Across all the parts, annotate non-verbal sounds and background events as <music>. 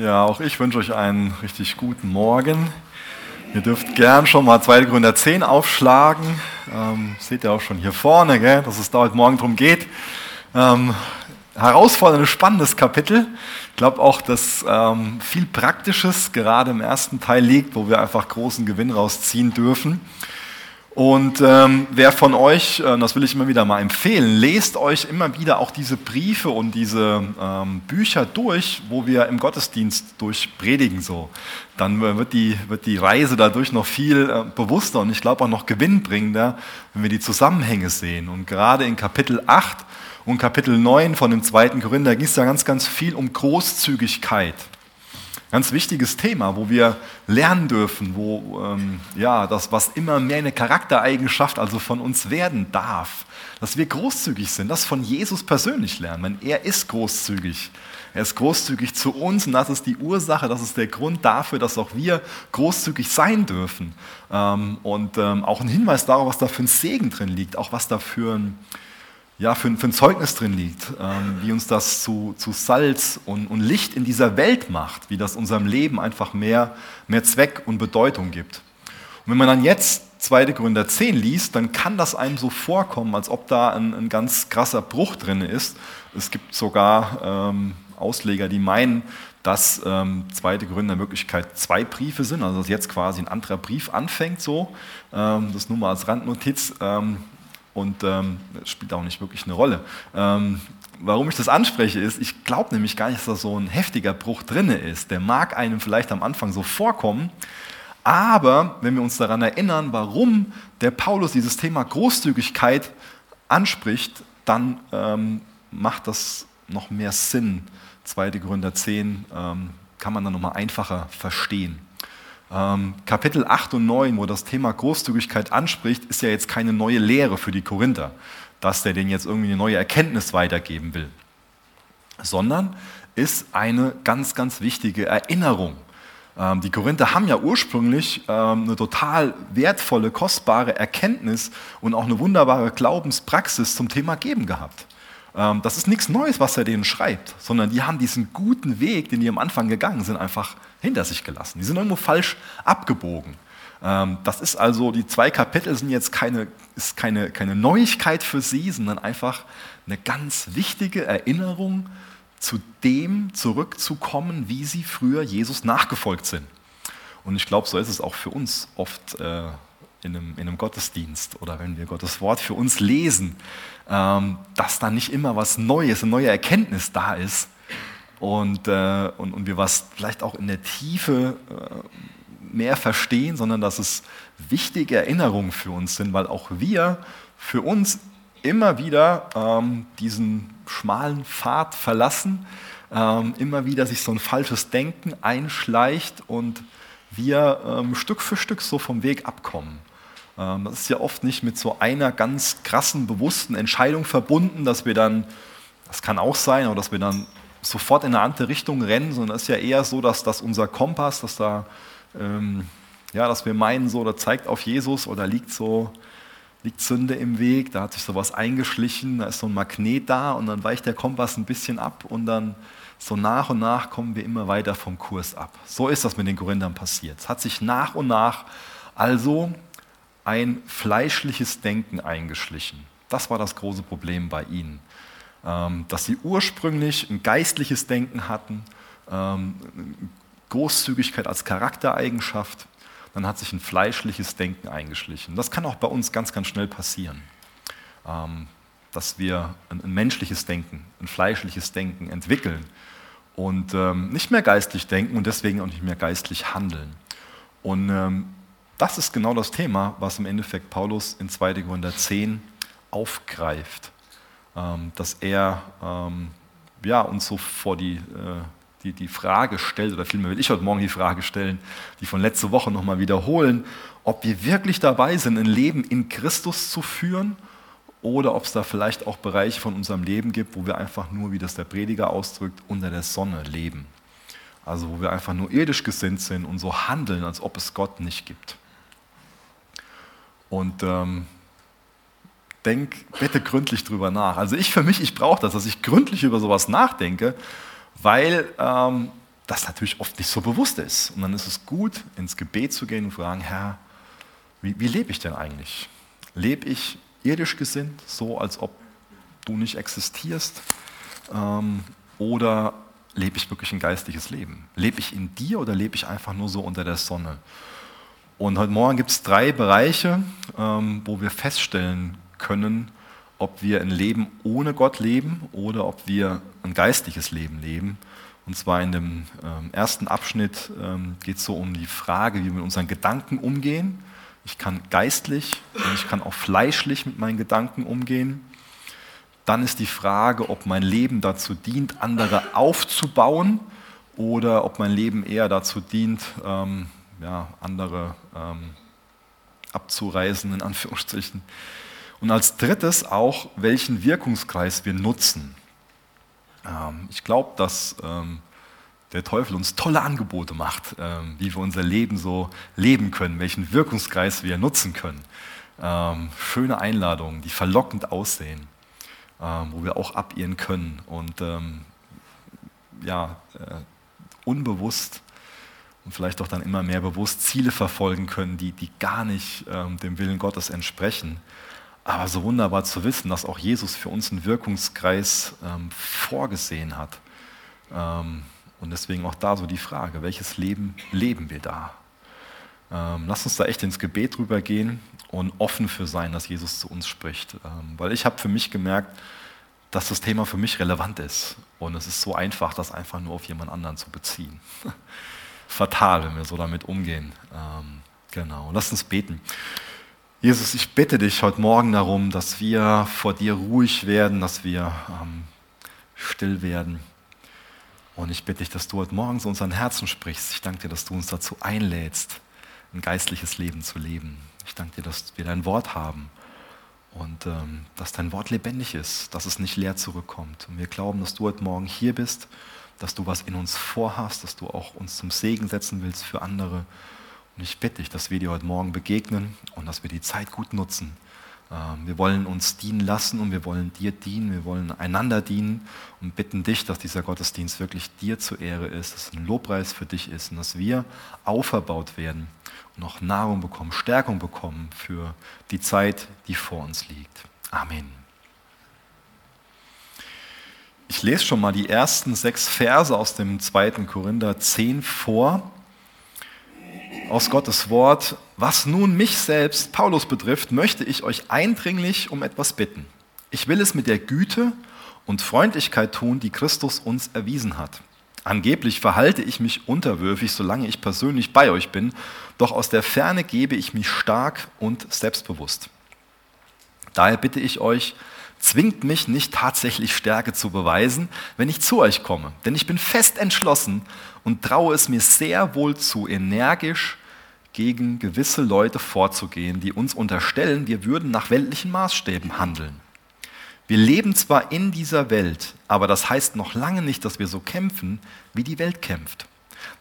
Ja, auch ich wünsche euch einen richtig guten Morgen. Ihr dürft gern schon mal 2. Gründer 10 aufschlagen. Ähm, seht ihr auch schon hier vorne, gell, dass es da heute Morgen drum geht. Ähm, herausforderndes, spannendes Kapitel. Ich glaube auch, dass ähm, viel Praktisches gerade im ersten Teil liegt, wo wir einfach großen Gewinn rausziehen dürfen. Und ähm, wer von euch, äh, das will ich immer wieder mal empfehlen, lest euch immer wieder auch diese Briefe und diese ähm, Bücher durch, wo wir im Gottesdienst durchpredigen so. Dann äh, wird, die, wird die Reise dadurch noch viel äh, bewusster und ich glaube auch noch gewinnbringender, wenn wir die Zusammenhänge sehen. Und gerade in Kapitel 8 und Kapitel 9 von dem zweiten Korinther ging es ja ganz, ganz viel um Großzügigkeit. Ganz wichtiges Thema, wo wir lernen dürfen, wo ähm, ja, das, was immer mehr eine Charaktereigenschaft also von uns werden darf, dass wir großzügig sind, das von Jesus persönlich lernen. Denn er ist großzügig. Er ist großzügig zu uns und das ist die Ursache, das ist der Grund dafür, dass auch wir großzügig sein dürfen. Ähm, und ähm, auch ein Hinweis darauf, was da für ein Segen drin liegt, auch was da für ein ja, für, für ein Zeugnis drin liegt, ähm, wie uns das zu, zu Salz und, und, Licht in dieser Welt macht, wie das unserem Leben einfach mehr, mehr Zweck und Bedeutung gibt. Und wenn man dann jetzt 2. Gründer 10 liest, dann kann das einem so vorkommen, als ob da ein, ein ganz krasser Bruch drin ist. Es gibt sogar ähm, Ausleger, die meinen, dass ähm, 2. Gründer in Wirklichkeit zwei Briefe sind, also dass jetzt quasi ein anderer Brief anfängt so. Ähm, das nur mal als Randnotiz. Ähm, und ähm, das spielt auch nicht wirklich eine Rolle. Ähm, warum ich das anspreche, ist, ich glaube nämlich gar nicht, dass da so ein heftiger Bruch drin ist. Der mag einem vielleicht am Anfang so vorkommen, aber wenn wir uns daran erinnern, warum der Paulus dieses Thema Großzügigkeit anspricht, dann ähm, macht das noch mehr Sinn. 2. Gründer 10 ähm, kann man dann nochmal einfacher verstehen. Ähm, Kapitel 8 und 9, wo das Thema Großzügigkeit anspricht, ist ja jetzt keine neue Lehre für die Korinther, dass der denen jetzt irgendwie eine neue Erkenntnis weitergeben will, sondern ist eine ganz, ganz wichtige Erinnerung. Ähm, die Korinther haben ja ursprünglich ähm, eine total wertvolle, kostbare Erkenntnis und auch eine wunderbare Glaubenspraxis zum Thema Geben gehabt. Ähm, das ist nichts Neues, was er denen schreibt, sondern die haben diesen guten Weg, den die am Anfang gegangen sind, einfach hinter sich gelassen. Die sind irgendwo falsch abgebogen. Ähm, das ist also, die zwei Kapitel sind jetzt keine, ist keine, keine Neuigkeit für sie, sondern einfach eine ganz wichtige Erinnerung, zu dem zurückzukommen, wie sie früher Jesus nachgefolgt sind. Und ich glaube, so ist es auch für uns oft äh, in, einem, in einem Gottesdienst oder wenn wir Gottes Wort für uns lesen, ähm, dass da nicht immer was Neues, eine neue Erkenntnis da ist und, äh, und, und wir was vielleicht auch in der Tiefe äh, mehr verstehen, sondern dass es wichtige Erinnerungen für uns sind, weil auch wir für uns immer wieder ähm, diesen schmalen Pfad verlassen, ähm, immer wieder sich so ein falsches Denken einschleicht und wir ähm, Stück für Stück so vom Weg abkommen. Ähm, das ist ja oft nicht mit so einer ganz krassen, bewussten Entscheidung verbunden, dass wir dann, das kann auch sein, aber dass wir dann sofort in eine andere Richtung rennen, sondern es ist ja eher so, dass, dass unser Kompass, dass da, ähm, ja, dass wir meinen, so, da zeigt auf Jesus oder liegt so, liegt Sünde im Weg, da hat sich sowas eingeschlichen, da ist so ein Magnet da und dann weicht der Kompass ein bisschen ab und dann so nach und nach kommen wir immer weiter vom Kurs ab. So ist das mit den Korinthern passiert. Es hat sich nach und nach also ein fleischliches Denken eingeschlichen. Das war das große Problem bei ihnen. Ähm, dass sie ursprünglich ein geistliches Denken hatten, ähm, Großzügigkeit als Charaktereigenschaft, dann hat sich ein fleischliches Denken eingeschlichen. Das kann auch bei uns ganz, ganz schnell passieren, ähm, dass wir ein, menschliches Denken, ein fleischliches Denken entwickeln und nicht mehr geistlich denken und deswegen auch nicht mehr geistlich handeln. Und das ist genau das Thema, was im Endeffekt Paulus in 2. Korinther 10 aufgreift. Ähm, dass er ähm, ja, uns so vor die, äh, die, die Frage stellt, oder vielmehr will ich heute Morgen die Frage stellen, die von letzter Woche nochmal wiederholen, ob wir wirklich dabei sind, ein Leben in Christus zu führen oder ob es da vielleicht auch Bereiche von unserem Leben gibt, wo wir einfach nur, wie das der Prediger ausdrückt, unter der Sonne leben. Also wo wir einfach nur irdisch gesinnt sind und so handeln, als ob es Gott nicht gibt. Und ähm, denk bitte gründlich drüber nach. Also ich für mich, ich brauche das, dass ich gründlich über sowas nachdenke, weil ähm, das natürlich oft nicht so bewusst ist. Und dann ist es gut, ins Gebet zu gehen und fragen, Herr, wie, wie lebe ich denn eigentlich? Lebe ich irdisch gesinnt, so als ob du nicht existierst? Ähm, oder lebe ich wirklich ein geistliches Leben? Lebe ich in dir oder lebe ich einfach nur so unter der Sonne? Und heute Morgen gibt es drei Bereiche, ähm, wo wir feststellen können, ob wir ein Leben ohne Gott leben oder ob wir ein geistliches Leben leben. Und zwar in dem ähm, ersten Abschnitt ähm, geht es so um die Frage, wie wir mit unseren Gedanken umgehen. Ich kann geistlich und ich kann auch fleischlich mit meinen Gedanken umgehen. Dann ist die Frage, ob mein Leben dazu dient, andere aufzubauen oder ob mein Leben eher dazu dient, ähm, ja, andere ähm, abzureisen, in Anführungsstrichen. Und als drittes auch, welchen Wirkungskreis wir nutzen. Ähm, ich glaube, dass ähm, der Teufel uns tolle Angebote macht, ähm, wie wir unser Leben so leben können, welchen Wirkungskreis wir nutzen können. schöne Einladungen, die verlockend aussehen, wo wir auch abirren können und ja, äh, unbewusst und vielleicht auch dann immer mehr bewusst Ziele verfolgen können, die, die gar nicht dem Willen Gottes entsprechen. Aber so wunderbar zu wissen, dass auch Jesus für uns einen Wirkungskreis ähm, vorgesehen hat. Ähm, und deswegen auch da so die Frage, welches Leben leben wir da? Ähm, lass uns da echt ins Gebet drüber gehen und offen für sein, dass Jesus zu uns spricht. Ähm, weil ich habe für mich gemerkt, dass das Thema für mich relevant ist. Und es ist so einfach, das einfach nur auf jemand anderen zu beziehen. <laughs> Fatal, wenn wir so damit umgehen. Ähm, genau, lass uns beten. Jesus, ich bitte dich heute Morgen darum, dass wir vor dir ruhig werden, dass wir ähm, still werden. Und ich bitte dich, dass du heute Morgen zu unseren Herzen sprichst. Ich danke dir, dass du uns dazu einlädst, ein geistliches Leben zu leben. Ich danke dir, dass wir dein Wort haben und ähm, dass dein Wort lebendig ist, dass es nicht leer zurückkommt. Und wir glauben, dass du heute Morgen hier bist, dass du was in uns vorhast, dass du auch uns zum Segen setzen willst für andere. Und ich bitte dich, dass wir dir heute Morgen begegnen und dass wir die Zeit gut nutzen. Ähm, wir wollen uns dienen lassen und wir wollen dir dienen, wir wollen einander dienen und bitten dich, dass dieser Gottesdienst wirklich dir zur Ehre ist, dass es ein Lobpreis für dich ist und dass wir auferbaut werden und auch Nahrung bekommen, Stärkung bekommen für die Zeit, die vor uns liegt. Amen. Ich lese schon mal die ersten sechs Verse aus dem 2. Korinther 10 vor aus Gottes Wort, was nun mich selbst, Paulus betrifft, möchte ich euch eindringlich um etwas bitten. Ich will es mit der Güte und Freundlichkeit tun, die Christus uns erwiesen hat. Angeblich verhalte ich mich unterwürfig, solange ich persönlich bei euch bin, doch aus der Ferne gebe ich mich stark und selbstbewusst. Daher bitte ich euch, zwingt mich nicht tatsächlich Stärke zu beweisen, wenn ich zu euch komme, denn ich bin fest entschlossen und traue es mir sehr wohl zu, energisch gegen gewisse Leute vorzugehen, die uns unterstellen, wir würden nach weltlichen Maßstäben handeln. Wir leben zwar in dieser Welt, aber das heißt noch lange nicht, dass wir so kämpfen, wie die Welt kämpft.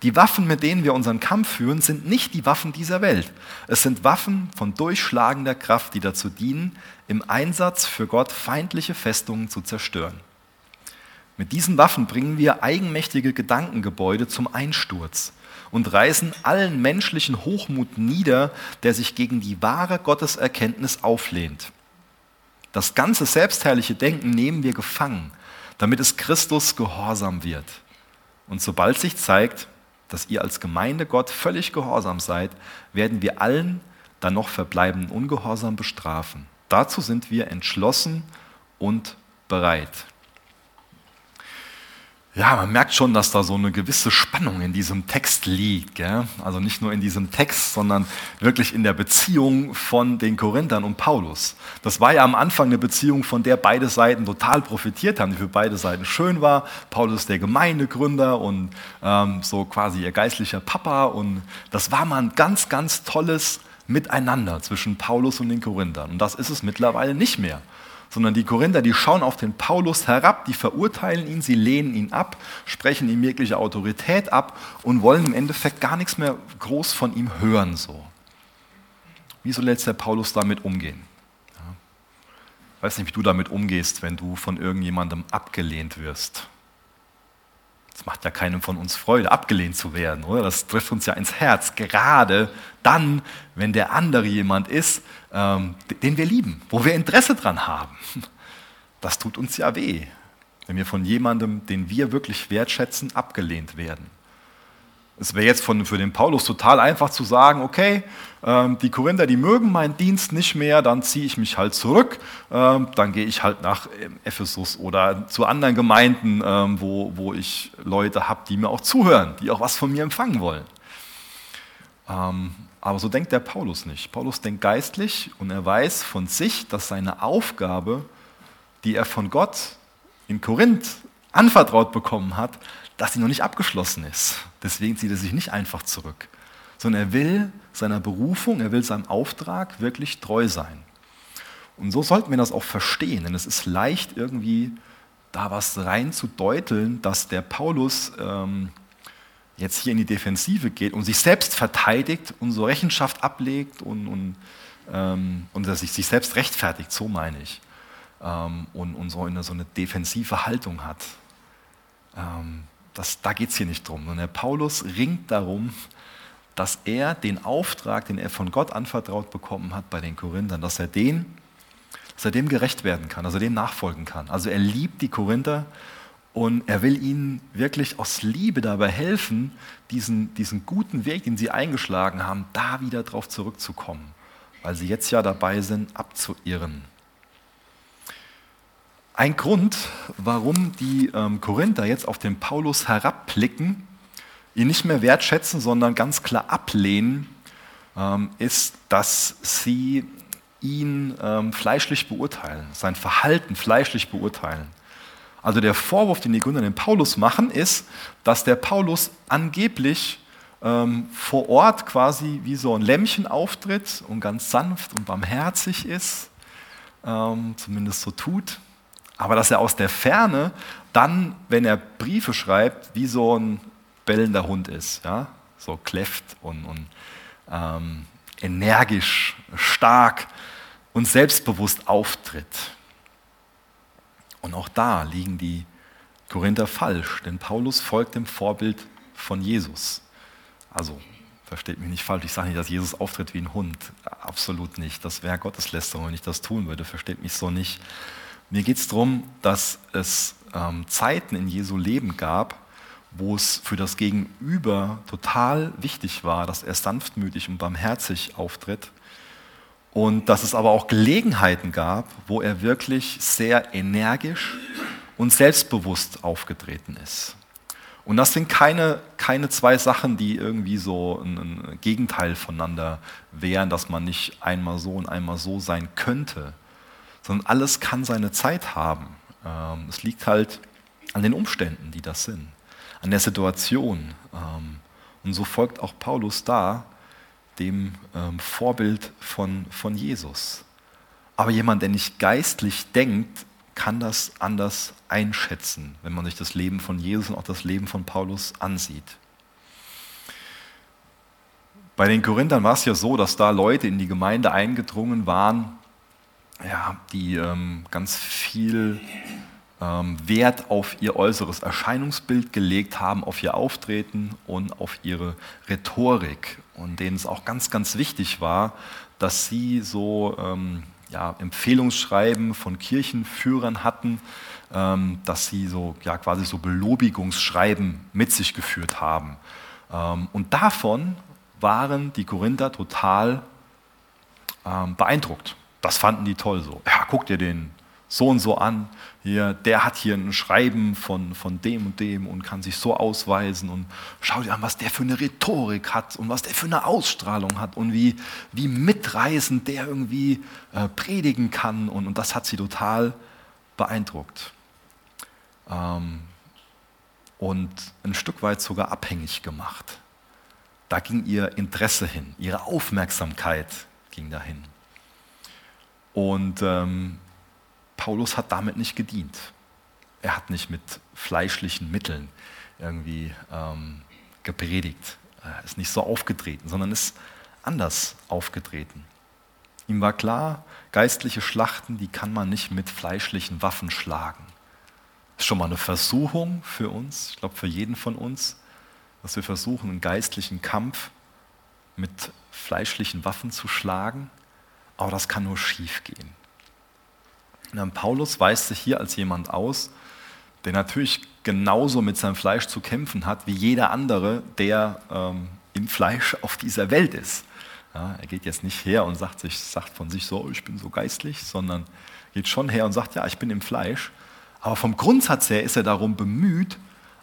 Die Waffen, mit denen wir unseren Kampf führen, sind nicht die Waffen dieser Welt. Es sind Waffen von durchschlagender Kraft, die dazu dienen, im Einsatz für Gott feindliche Festungen zu zerstören. Mit diesen Waffen bringen wir eigenmächtige Gedankengebäude zum Einsturz und reißen allen menschlichen Hochmut nieder, der sich gegen die wahre Gotteserkenntnis auflehnt. Das ganze selbstherrliche Denken nehmen wir gefangen, damit es Christus gehorsam wird. Und sobald sich zeigt, dass ihr als Gemeinde Gott völlig gehorsam seid, werden wir allen dann noch verbleibenden Ungehorsam bestrafen. Dazu sind wir entschlossen und bereit. Ja, man merkt schon, dass da so eine gewisse Spannung in diesem Text liegt. Gell? Also nicht nur in diesem Text, sondern wirklich in der Beziehung von den Korinthern und Paulus. Das war ja am Anfang eine Beziehung, von der beide Seiten total profitiert haben, die für beide Seiten schön war. Paulus der Gemeindegründer und ähm, so quasi ihr geistlicher Papa. Und das war mal ein ganz, ganz tolles Miteinander zwischen Paulus und den Korinthern. Und das ist es mittlerweile nicht mehr sondern die Korinther, die schauen auf den Paulus herab, die verurteilen ihn, sie lehnen ihn ab, sprechen ihm jegliche Autorität ab und wollen im Endeffekt gar nichts mehr groß von ihm hören. So. Wie soll jetzt der Paulus damit umgehen? Ich weiß nicht, wie du damit umgehst, wenn du von irgendjemandem abgelehnt wirst. Das macht ja keinem von uns Freude, abgelehnt zu werden, oder? Das trifft uns ja ins Herz, gerade dann, wenn der andere jemand ist, ähm, den wir lieben, wo wir Interesse dran haben. Das tut uns ja weh, wenn wir von jemandem, den wir wirklich wertschätzen, abgelehnt werden. Es wäre jetzt von, für den Paulus total einfach zu sagen, okay, ähm, die Korinther, die mögen meinen Dienst nicht mehr, dann ziehe ich mich halt zurück, ähm, dann gehe ich halt nach ähm, Ephesus oder zu anderen Gemeinden, ähm, wo, wo ich Leute habe, die mir auch zuhören, die auch was von mir empfangen wollen. Ähm, aber so denkt der Paulus nicht. Paulus denkt geistlich und er weiß von sich, dass seine Aufgabe, die er von Gott in Korinth anvertraut bekommen hat, dass sie noch nicht abgeschlossen ist. Deswegen zieht er sich nicht einfach zurück, sondern er will seiner Berufung, er will seinem Auftrag wirklich treu sein. Und so sollten wir das auch verstehen, denn es ist leicht irgendwie da was rein zu deuteln, dass der Paulus ähm, jetzt hier in die Defensive geht und sich selbst verteidigt und so Rechenschaft ablegt und, und, ähm, und sich, sich selbst rechtfertigt, so meine ich, ähm, und, und so, eine, so eine defensive Haltung hat. Das, da geht es hier nicht drum. sondern der Paulus ringt darum, dass er den Auftrag, den er von Gott anvertraut bekommen hat bei den Korinthern, dass er den, dass er dem gerecht werden kann, dass er dem nachfolgen kann. Also er liebt die Korinther und er will ihnen wirklich aus Liebe dabei helfen, diesen, diesen guten Weg, den sie eingeschlagen haben, da wieder drauf zurückzukommen, weil sie jetzt ja dabei sind, abzuirren. Ein Grund, warum die ähm, Korinther jetzt auf den Paulus herabblicken, ihn nicht mehr wertschätzen, sondern ganz klar ablehnen, ähm, ist, dass sie ihn ähm, fleischlich beurteilen, sein Verhalten fleischlich beurteilen. Also der Vorwurf, den die Gründer den Paulus machen, ist, dass der Paulus angeblich ähm, vor Ort quasi wie so ein Lämmchen auftritt und ganz sanft und barmherzig ist, ähm, zumindest so tut aber dass er aus der Ferne dann, wenn er Briefe schreibt, wie so ein bellender Hund ist, ja? so kläfft und, und ähm, energisch, stark und selbstbewusst auftritt. Und auch da liegen die Korinther falsch, denn Paulus folgt dem Vorbild von Jesus. Also, versteht mich nicht falsch, ich sage nicht, dass Jesus auftritt wie ein Hund. Absolut nicht. Das wäre Gotteslästerung, wenn ich das tun würde. Versteht mich so nicht. Mir geht es darum, dass es ähm, Zeiten in Jesu Leben gab, wo es für das Gegenüber total wichtig war, dass er sanftmütig und barmherzig auftritt. Und dass es aber auch Gelegenheiten gab, wo er wirklich sehr energisch und selbstbewusst aufgetreten ist. Und das sind keine, keine zwei Sachen, die irgendwie so ein, ein Gegenteil voneinander wären, dass man nicht einmal so und einmal so sein könnte sondern alles kann seine Zeit haben. Ähm, es liegt halt an den Umständen, die das sind, an der Situation. Ähm, und so folgt auch Paulus da dem ähm, Vorbild von, von Jesus. Aber jemand, der nicht geistlich denkt, kann das anders einschätzen, wenn man sich das Leben von Jesus und auch das Leben von Paulus ansieht. Bei den Korinthern war es ja so, dass da Leute in die Gemeinde eingedrungen waren, ja, die ähm, ganz viel ähm, Wert auf ihr äußeres Erscheinungsbild gelegt haben, auf ihr Auftreten und auf ihre Rhetorik. Und denen es auch ganz, ganz wichtig war, dass sie so ähm, ja, Empfehlungsschreiben von Kirchenführern hatten, ähm, dass sie so ja, quasi so Belobigungsschreiben mit sich geführt haben. Ähm, und davon waren die Korinther total ähm, beeindruckt. Das fanden die toll so. Ja, guck dir den so und so an. Hier, der hat hier ein Schreiben von, von dem und dem und kann sich so ausweisen und schau dir an, was der für eine Rhetorik hat und was der für eine Ausstrahlung hat und wie, wie mitreißend der irgendwie äh, predigen kann und, und das hat sie total beeindruckt. Ähm, und ein Stück weit sogar abhängig gemacht. Da ging ihr Interesse hin, ihre Aufmerksamkeit ging dahin. Und ähm, Paulus hat damit nicht gedient. Er hat nicht mit fleischlichen Mitteln irgendwie ähm, gepredigt. Er ist nicht so aufgetreten, sondern ist anders aufgetreten. Ihm war klar, geistliche Schlachten, die kann man nicht mit fleischlichen Waffen schlagen. ist schon mal eine Versuchung für uns, ich glaube für jeden von uns, dass wir versuchen, einen geistlichen Kampf mit fleischlichen Waffen zu schlagen, aber das kann nur schief gehen. Paulus weist sich hier als jemand aus, der natürlich genauso mit seinem Fleisch zu kämpfen hat wie jeder andere, der ähm, im Fleisch auf dieser Welt ist. Ja, er geht jetzt nicht her und sagt, sich, sagt von sich so, ich bin so geistlich, sondern geht schon her und sagt, ja, ich bin im Fleisch. Aber vom Grundsatz her ist er darum bemüht,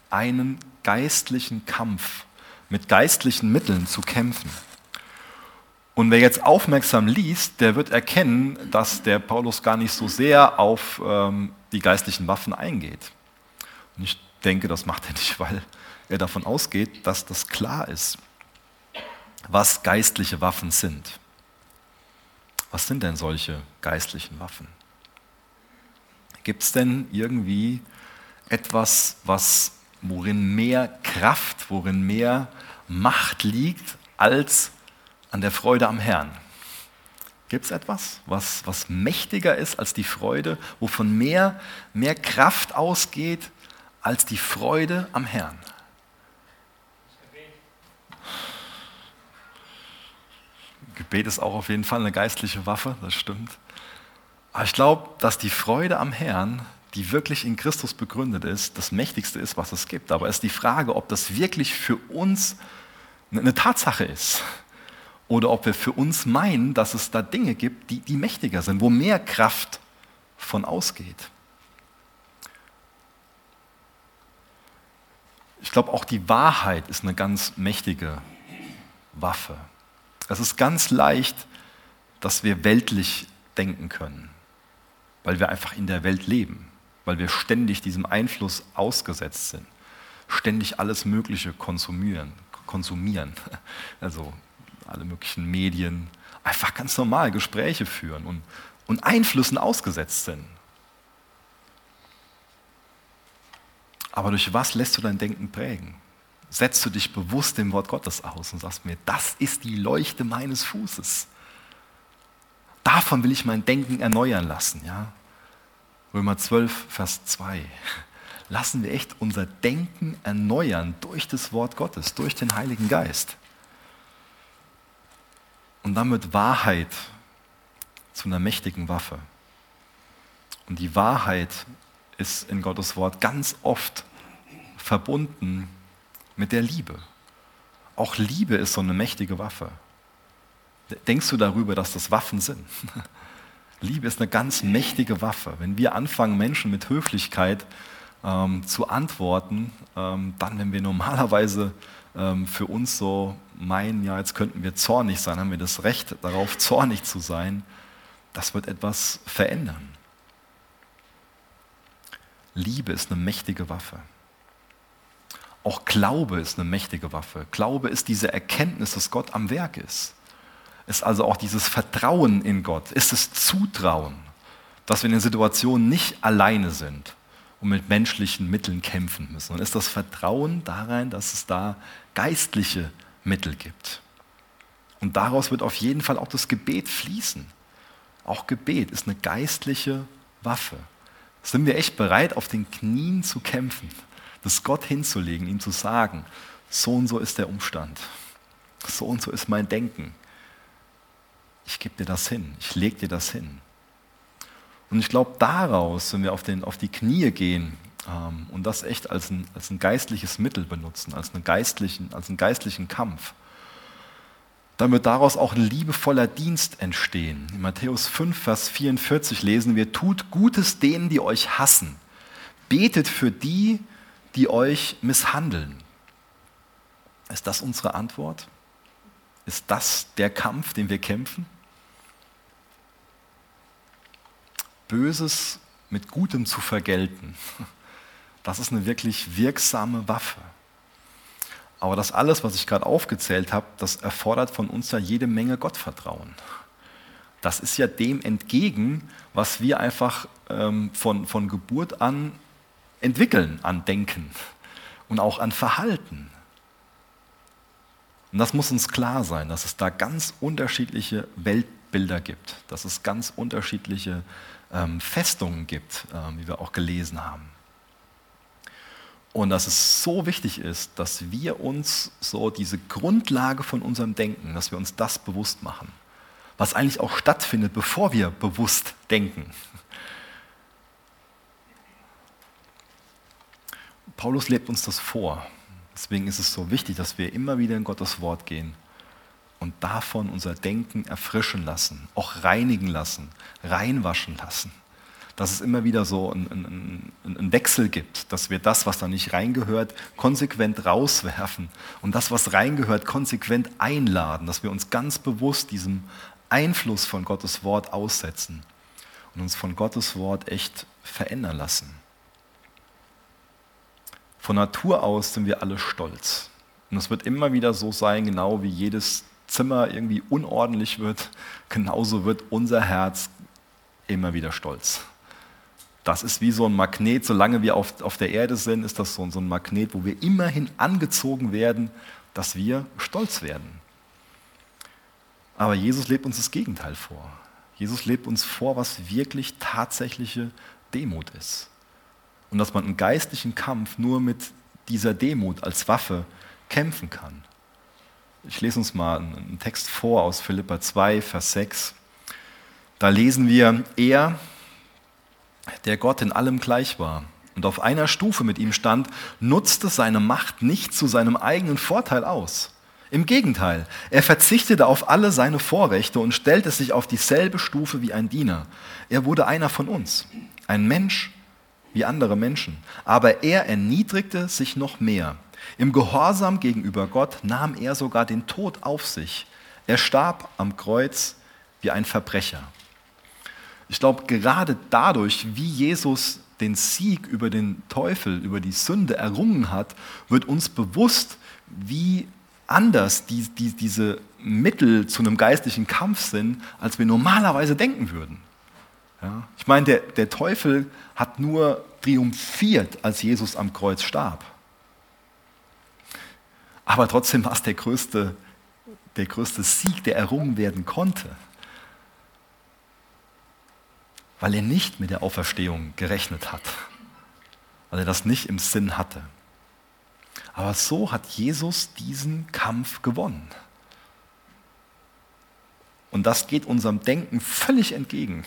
einen geistlichen Kampf mit geistlichen Mitteln zu kämpfen. Und wer jetzt aufmerksam liest, der wird erkennen, dass der Paulus gar nicht so sehr auf ähm, die geistlichen Waffen eingeht. Und ich denke, das macht er nicht, <laughs> weil er davon ausgeht, dass das klar ist, was geistliche Waffen sind. Was sind denn solche geistlichen Waffen? Gibt es denn irgendwie etwas, was, worin mehr Kraft, worin mehr Macht liegt als an der Freude am Herrn? Gibt es etwas, was, was mächtiger ist als die Freude, wovon mehr, mehr Kraft ausgeht als die Freude am Herrn? Gebet ist auch auf jeden Fall eine geistliche Waffe, das stimmt. Aber ich glaube, dass die Freude am Herrn, die wirklich in Christus begründet ist, das Mächtigste ist, was es gibt. Aber es ist die Frage, ob das wirklich für uns eine Tatsache ist. Oder ob wir für uns meinen, dass es da Dinge gibt, die, die mächtiger sind, wo mehr Kraft von ausgeht. Ich glaube, auch die Wahrheit ist eine ganz mächtige Waffe. Es ist ganz leicht, dass wir weltlich denken können weil wir einfach in der Welt leben, weil wir ständig diesem Einfluss ausgesetzt sind, ständig alles Mögliche konsumieren, konsumieren, <laughs> also alle möglichen Medien, einfach ganz normal Gespräche führen und, und Einflüssen ausgesetzt sind. Aber durch was lässt du dein Denken prägen? Setzt du dich bewusst dem Wort Gottes aus und sagst mir, das ist die Leuchte meines Fußes. Davon will ich mein Denken erneuern lassen. Ja? Römer 12, Vers 2. Lassen wir echt unser Denken erneuern durch das Wort Gottes, durch den Heiligen Geist. Und wird Wahrheit zu einer mächtigen Waffe. Und die Wahrheit ist in Gottes Wort ganz oft verbunden mit der Liebe. Auch Liebe ist so eine mächtige Waffe. Denkst du darüber, dass das Waffen sind? <laughs> Liebe ist eine ganz mächtige Waffe. Wenn wir anfangen, Menschen mit Höflichkeit ähm, zu antworten, ähm, dann, wenn wir normalerweise ähm, für uns so meinen, ja, jetzt könnten wir zornig sein, haben wir das Recht darauf, zornig zu sein, das wird etwas verändern. Liebe ist eine mächtige Waffe. Auch Glaube ist eine mächtige Waffe. Glaube ist diese Erkenntnis, dass Gott am Werk ist ist also auch dieses Vertrauen in Gott, ist es Zutrauen, dass wir in den Situationen nicht alleine sind und mit menschlichen Mitteln kämpfen müssen. Und ist das Vertrauen darein, dass es da geistliche Mittel gibt. Und daraus wird auf jeden Fall auch das Gebet fließen. Auch Gebet ist eine geistliche Waffe. Sind wir echt bereit, auf den Knien zu kämpfen, das Gott hinzulegen, ihm zu sagen, so und so ist der Umstand, so und so ist mein Denken, ich gebe dir das hin, ich lege dir das hin. Und ich glaube, daraus, wenn wir auf, den, auf die Knie gehen ähm, und das echt als ein, als ein geistliches Mittel benutzen, als, einen geistlichen, als einen geistlichen Kampf, dann wird daraus auch ein liebevoller Dienst entstehen. In Matthäus 5, Vers 44 lesen wir, tut Gutes denen, die euch hassen. Betet für die, die euch misshandeln. Ist das unsere Antwort? Ist das der Kampf, den wir kämpfen? Böses mit Gutem zu vergelten, <laughs> das ist eine wirklich wirksame Waffe. Aber das alles, was ich gerade aufgezählt habe, das erfordert von uns ja jede Menge Gottvertrauen. Das ist ja dem entgegen, was wir einfach ähm, von, von Geburt an entwickeln, an Denken und auch an Verhalten. Und das muss uns klar sein, dass es da ganz unterschiedliche Weltbilder gibt, dass es ganz unterschiedliche ähm, Festungen gibt, ähm, wie wir auch gelesen haben. Und dass es so wichtig ist, dass wir uns so diese Grundlage von unserem Denken, dass wir uns das bewusst machen. Was eigentlich auch stattfindet, bevor wir bewusst denken. Paulus lebt uns das vor. Deswegen ist es so wichtig, dass wir immer wieder in Gottes Wort gehen und davon unser Denken erfrischen lassen, auch reinigen lassen, reinwaschen lassen. Dass es immer wieder so einen, einen Wechsel gibt, dass wir das, was da nicht reingehört, konsequent rauswerfen und das, was reingehört, konsequent einladen, dass wir uns ganz bewusst diesem Einfluss von Gottes Wort aussetzen und uns von Gottes Wort echt verändern lassen. Von Natur aus sind wir alle stolz. Und es wird immer wieder so sein, genau wie jedes Zimmer irgendwie unordentlich wird, genauso wird unser Herz immer wieder stolz. Das ist wie so ein Magnet, solange wir auf, auf der Erde sind, ist das so, so ein Magnet, wo wir immerhin angezogen werden, dass wir stolz werden. Aber Jesus lebt uns das Gegenteil vor. Jesus lebt uns vor, was wirklich tatsächliche Demut ist. Und dass man einen geistlichen Kampf nur mit dieser Demut als Waffe kämpfen kann. Ich lese uns mal einen Text vor aus Philippa 2, Vers 6. Da lesen wir, er, der Gott in allem gleich war und auf einer Stufe mit ihm stand, nutzte seine Macht nicht zu seinem eigenen Vorteil aus. Im Gegenteil, er verzichtete auf alle seine Vorrechte und stellte sich auf dieselbe Stufe wie ein Diener. Er wurde einer von uns, ein Mensch wie andere Menschen, aber er erniedrigte sich noch mehr im Gehorsam gegenüber Gott nahm er sogar den Tod auf sich. Er starb am Kreuz wie ein Verbrecher. Ich glaube, gerade dadurch, wie Jesus den Sieg über den Teufel, über die Sünde errungen hat, wird uns bewusst, wie anders die, die, diese Mittel zu einem geistlichen Kampf sind, als wir normalerweise denken würden. Ja? Ich meine, der, der Teufel hat nur triumphiert, als Jesus am Kreuz starb. Aber trotzdem war es der größte, der größte Sieg, der errungen werden konnte. Weil er nicht mit der Auferstehung gerechnet hat. Weil er das nicht im Sinn hatte. Aber so hat Jesus diesen Kampf gewonnen. Und das geht unserem Denken völlig entgegen.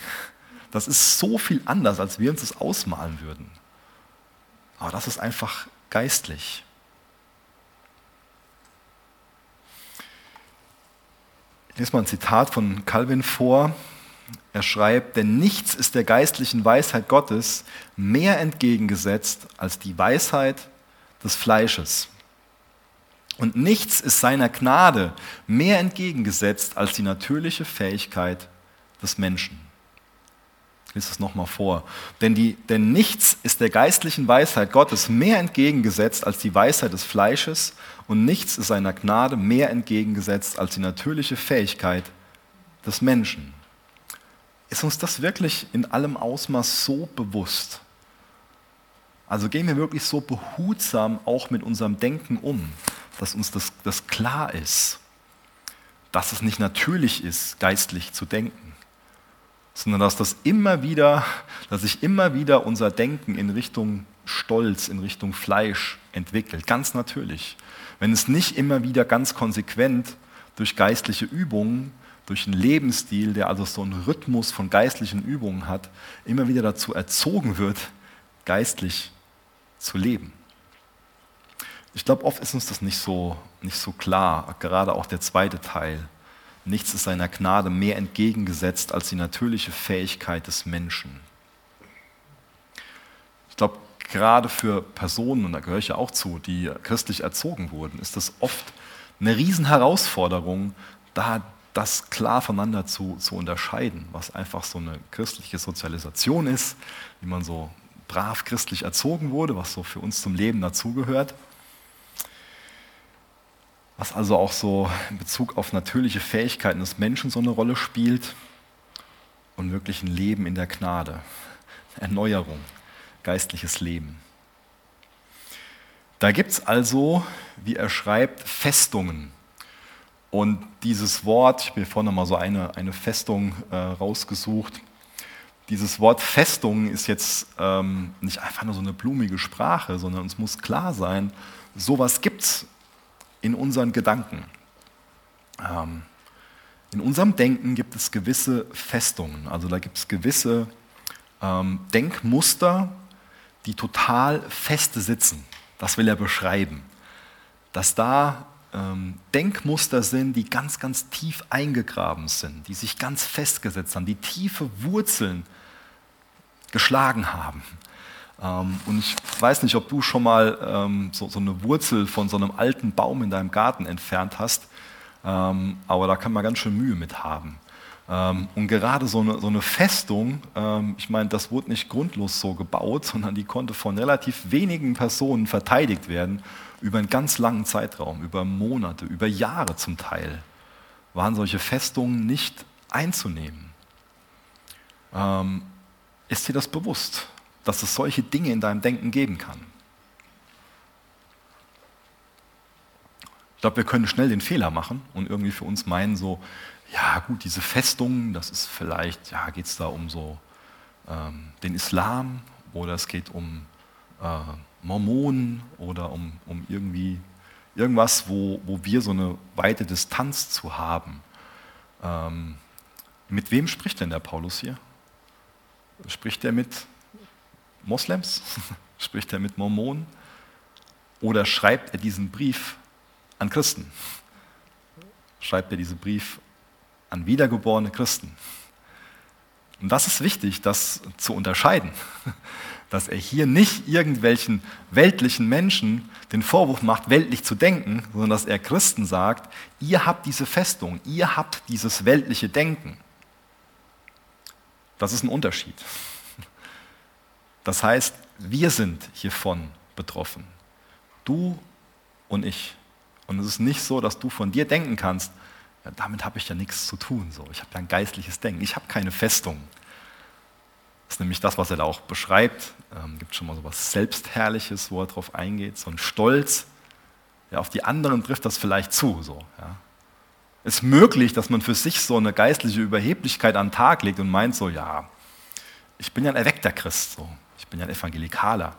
Das ist so viel anders, als wir uns das ausmalen würden. Aber das ist einfach geistlich. Ich lese mal ein Zitat von Calvin vor. Er schreibt, denn nichts ist der geistlichen Weisheit Gottes mehr entgegengesetzt als die Weisheit des Fleisches. Und nichts ist seiner Gnade mehr entgegengesetzt als die natürliche Fähigkeit des Menschen. Ich lese es nochmal vor. Denn, die, denn nichts ist der geistlichen Weisheit Gottes mehr entgegengesetzt als die Weisheit des Fleisches und nichts ist seiner Gnade mehr entgegengesetzt als die natürliche Fähigkeit des Menschen. Ist uns das wirklich in allem Ausmaß so bewusst? Also gehen wir wirklich so behutsam auch mit unserem Denken um, dass uns das, das klar ist, dass es nicht natürlich ist, geistlich zu denken, sondern dass das immer wieder, dass sich immer wieder unser Denken in Richtung Stolz, in Richtung Fleisch entwickelt, ganz natürlich wenn es nicht immer wieder ganz konsequent durch geistliche Übungen, durch einen Lebensstil, der also so einen Rhythmus von geistlichen Übungen hat, immer wieder dazu erzogen wird, geistlich zu leben. Ich glaube, oft ist uns das nicht so, nicht so klar, gerade auch der zweite Teil. Nichts ist seiner Gnade mehr entgegengesetzt als die natürliche Fähigkeit des Menschen. Ich glaube, gerade für Personen, und da gehöre ich ja auch zu, die christlich erzogen wurden, ist das oft eine Riesenherausforderung, da das klar voneinander zu, zu unterscheiden, was einfach so eine christliche Sozialisation ist, wie man so brav christlich erzogen wurde, was so für uns zum Leben dazugehört. Was also auch so in Bezug auf natürliche Fähigkeiten des Menschen so eine Rolle spielt und wirklich ein Leben in der Gnade, Erneuerung, geistliches Leben. Da gibt es also, wie er schreibt, Festungen. Und dieses Wort, ich habe mir vorhin mal so eine, eine Festung äh, rausgesucht, dieses Wort Festung ist jetzt ähm, nicht einfach nur so eine blumige Sprache, sondern uns muss klar sein, sowas gibt es in unseren Gedanken. Ähm, in unserem Denken gibt es gewisse Festungen, also da gibt es gewisse ähm, Denkmuster, die total feste sitzen. Das will er beschreiben. Dass da ähm, Denkmuster sind, die ganz, ganz tief eingegraben sind, die sich ganz festgesetzt haben, die tiefe Wurzeln geschlagen haben. Ähm, und ich weiß nicht, ob du schon mal ähm, so, so, eine Wurzel von so einem alten Baum in deinem Garten entfernt hast, ähm, aber da kann man ganz schön Mühe mit haben. Ähm, und gerade so eine, so eine Festung, ähm, ich meine, das wurde nicht grundlos so gebaut, sondern die konnte von relativ wenigen Personen verteidigt werden über einen ganz langen Zeitraum, über Monate, über Jahre zum Teil, waren solche Festungen nicht einzunehmen. Ähm, ist dir das bewusst, dass es solche Dinge in deinem Denken geben kann? Ich glaube, wir können schnell den Fehler machen und irgendwie für uns meinen, so, ja gut, diese Festung, das ist vielleicht, ja, geht es da um so ähm, den Islam oder es geht um äh, Mormonen oder um, um irgendwie irgendwas, wo, wo wir so eine weite Distanz zu haben. Ähm, mit wem spricht denn der Paulus hier? Spricht er mit Moslems? <laughs> Spricht er mit Mormonen? Oder schreibt er diesen Brief an Christen? Schreibt er diesen Brief an wiedergeborene Christen? Und das ist wichtig, das zu unterscheiden, <laughs> dass er hier nicht irgendwelchen weltlichen Menschen den Vorwurf macht, weltlich zu denken, sondern dass er Christen sagt, ihr habt diese Festung, ihr habt dieses weltliche Denken. Das ist ein Unterschied. Das heißt, wir sind hiervon betroffen. Du und ich. Und es ist nicht so, dass du von dir denken kannst, ja, damit habe ich ja nichts zu tun. So. Ich habe ja ein geistliches Denken. Ich habe keine Festung. Das ist nämlich das, was er da auch beschreibt. Ähm, gibt schon mal so was Selbstherrliches, wo er darauf eingeht, so ein Stolz. Ja, auf die anderen trifft das vielleicht zu. So, ja ist möglich, dass man für sich so eine geistliche Überheblichkeit an den Tag legt und meint so, ja, ich bin ja ein erweckter Christ, so. Bin ja ein Evangelikaler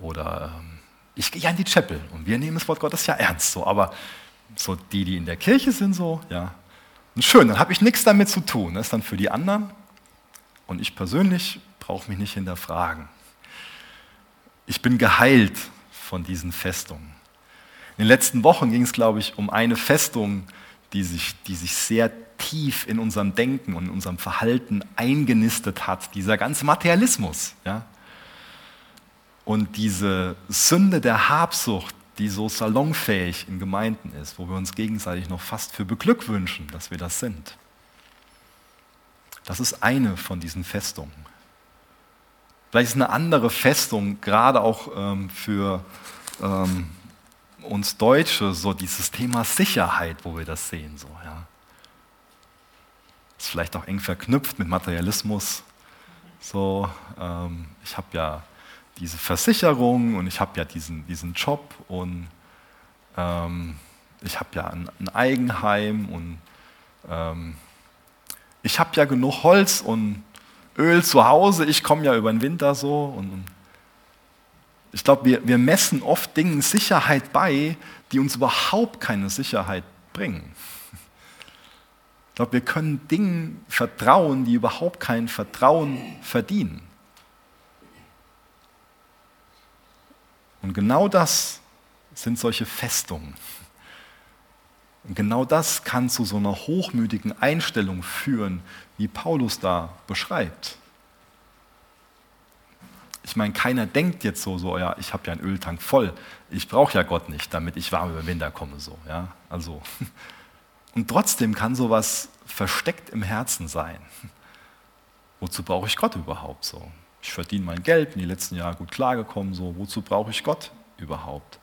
oder ähm, ich gehe ja in die Chapel und wir nehmen das Wort Gottes ja ernst, so, aber so die, die in der Kirche sind, so, ja, und schön, dann habe ich nichts damit zu tun, das ist dann für die anderen und ich persönlich brauche mich nicht hinterfragen. Ich bin geheilt von diesen Festungen. In den letzten Wochen ging es, glaube ich, um eine Festung, die sich, die sich sehr tief in unserem Denken und in unserem Verhalten eingenistet hat, dieser ganze Materialismus. Ja? Und diese Sünde der Habsucht, die so salonfähig in Gemeinden ist, wo wir uns gegenseitig noch fast für beglückwünschen, dass wir das sind. Das ist eine von diesen Festungen. Vielleicht ist eine andere Festung, gerade auch ähm, für ähm, uns Deutsche so dieses Thema Sicherheit, wo wir das sehen. So, ja. Ist vielleicht auch eng verknüpft mit Materialismus. So, ähm, ich habe ja diese Versicherung und ich habe ja diesen, diesen Job und ähm, ich habe ja ein, ein, Eigenheim und ähm, ich habe ja genug Holz und Öl zu Hause, ich komme ja über den Winter so und, ich glaube, wir, wir messen oft Dingen Sicherheit bei, die uns überhaupt keine Sicherheit bringen. Ich glaube, wir können Dingen vertrauen, die überhaupt kein Vertrauen verdienen. Und genau das sind solche Festungen. Und genau das kann zu so einer hochmütigen Einstellung führen, wie Paulus da beschreibt. Ich meine, keiner denkt jetzt so, so ja, ich habe ja einen Öltank voll, ich brauche ja Gott nicht, damit ich warm über den Winter komme. So, ja? also. <laughs> Und trotzdem kann sowas versteckt im Herzen sein. Wozu brauche ich Gott überhaupt so? Ich verdiene mein Geld, in den letzten Jahren gut klargekommen, so, wozu brauche ich Gott überhaupt?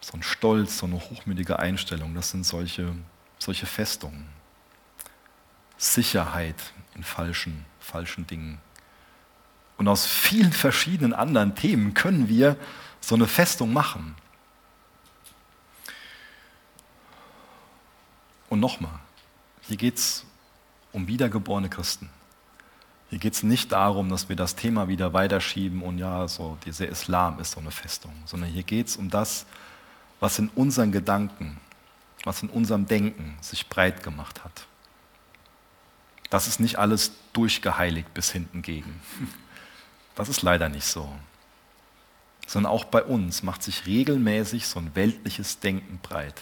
So ein Stolz, so eine hochmütige Einstellung, das sind solche, solche Festungen. Sicherheit in falschen, falschen Dingen. Und aus vielen verschiedenen anderen Themen können wir so eine Festung machen. Und nochmal, hier geht es um wiedergeborene Christen. Hier geht es nicht darum, dass wir das Thema wieder weiterschieben und ja, so dieser Islam ist so eine Festung, sondern hier geht es um das, was in unseren Gedanken, was in unserem Denken sich breit gemacht hat. Das ist nicht alles durchgeheiligt bis hinten gegen. <laughs> Das ist leider nicht so. Sondern auch bei uns macht sich regelmäßig so ein weltliches Denken breit.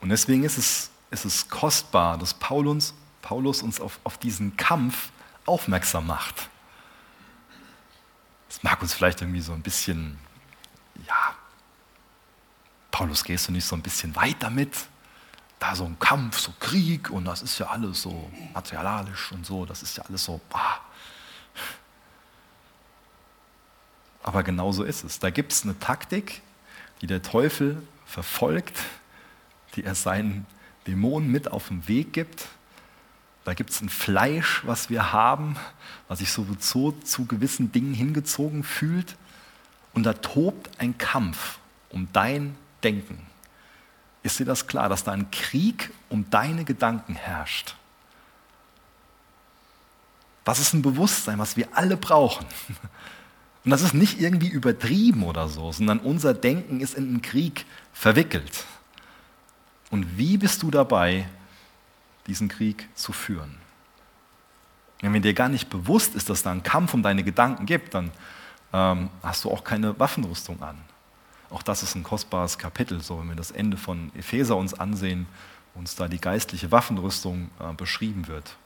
Und deswegen ist es, ist es kostbar, dass Paulus, Paulus uns auf, auf diesen Kampf aufmerksam macht. Das mag uns vielleicht irgendwie so ein bisschen, ja, Paulus, gehst du nicht so ein bisschen weit damit? Da so ein Kampf, so Krieg und das ist ja alles so materialisch und so, das ist ja alles so, bah. Aber genau so ist es. Da gibt es eine Taktik, die der Teufel verfolgt, die er seinen Dämonen mit auf den Weg gibt. Da gibt es ein Fleisch, was wir haben, was sich sowieso zu gewissen Dingen hingezogen fühlt. Und da tobt ein Kampf um dein Denken. Ist dir das klar, dass da ein Krieg um deine Gedanken herrscht? Das ist ein Bewusstsein, was wir alle brauchen. Und das ist nicht irgendwie übertrieben oder so, sondern unser Denken ist in einen Krieg verwickelt. Und wie bist du dabei, diesen Krieg zu führen? Wenn dir gar nicht bewusst ist, dass da ein Kampf um deine Gedanken gibt, dann ähm, hast du auch keine Waffenrüstung an. Auch das ist ein kostbares Kapitel, so wenn wir das Ende von Epheser uns ansehen, uns da die geistliche Waffenrüstung äh, beschrieben wird.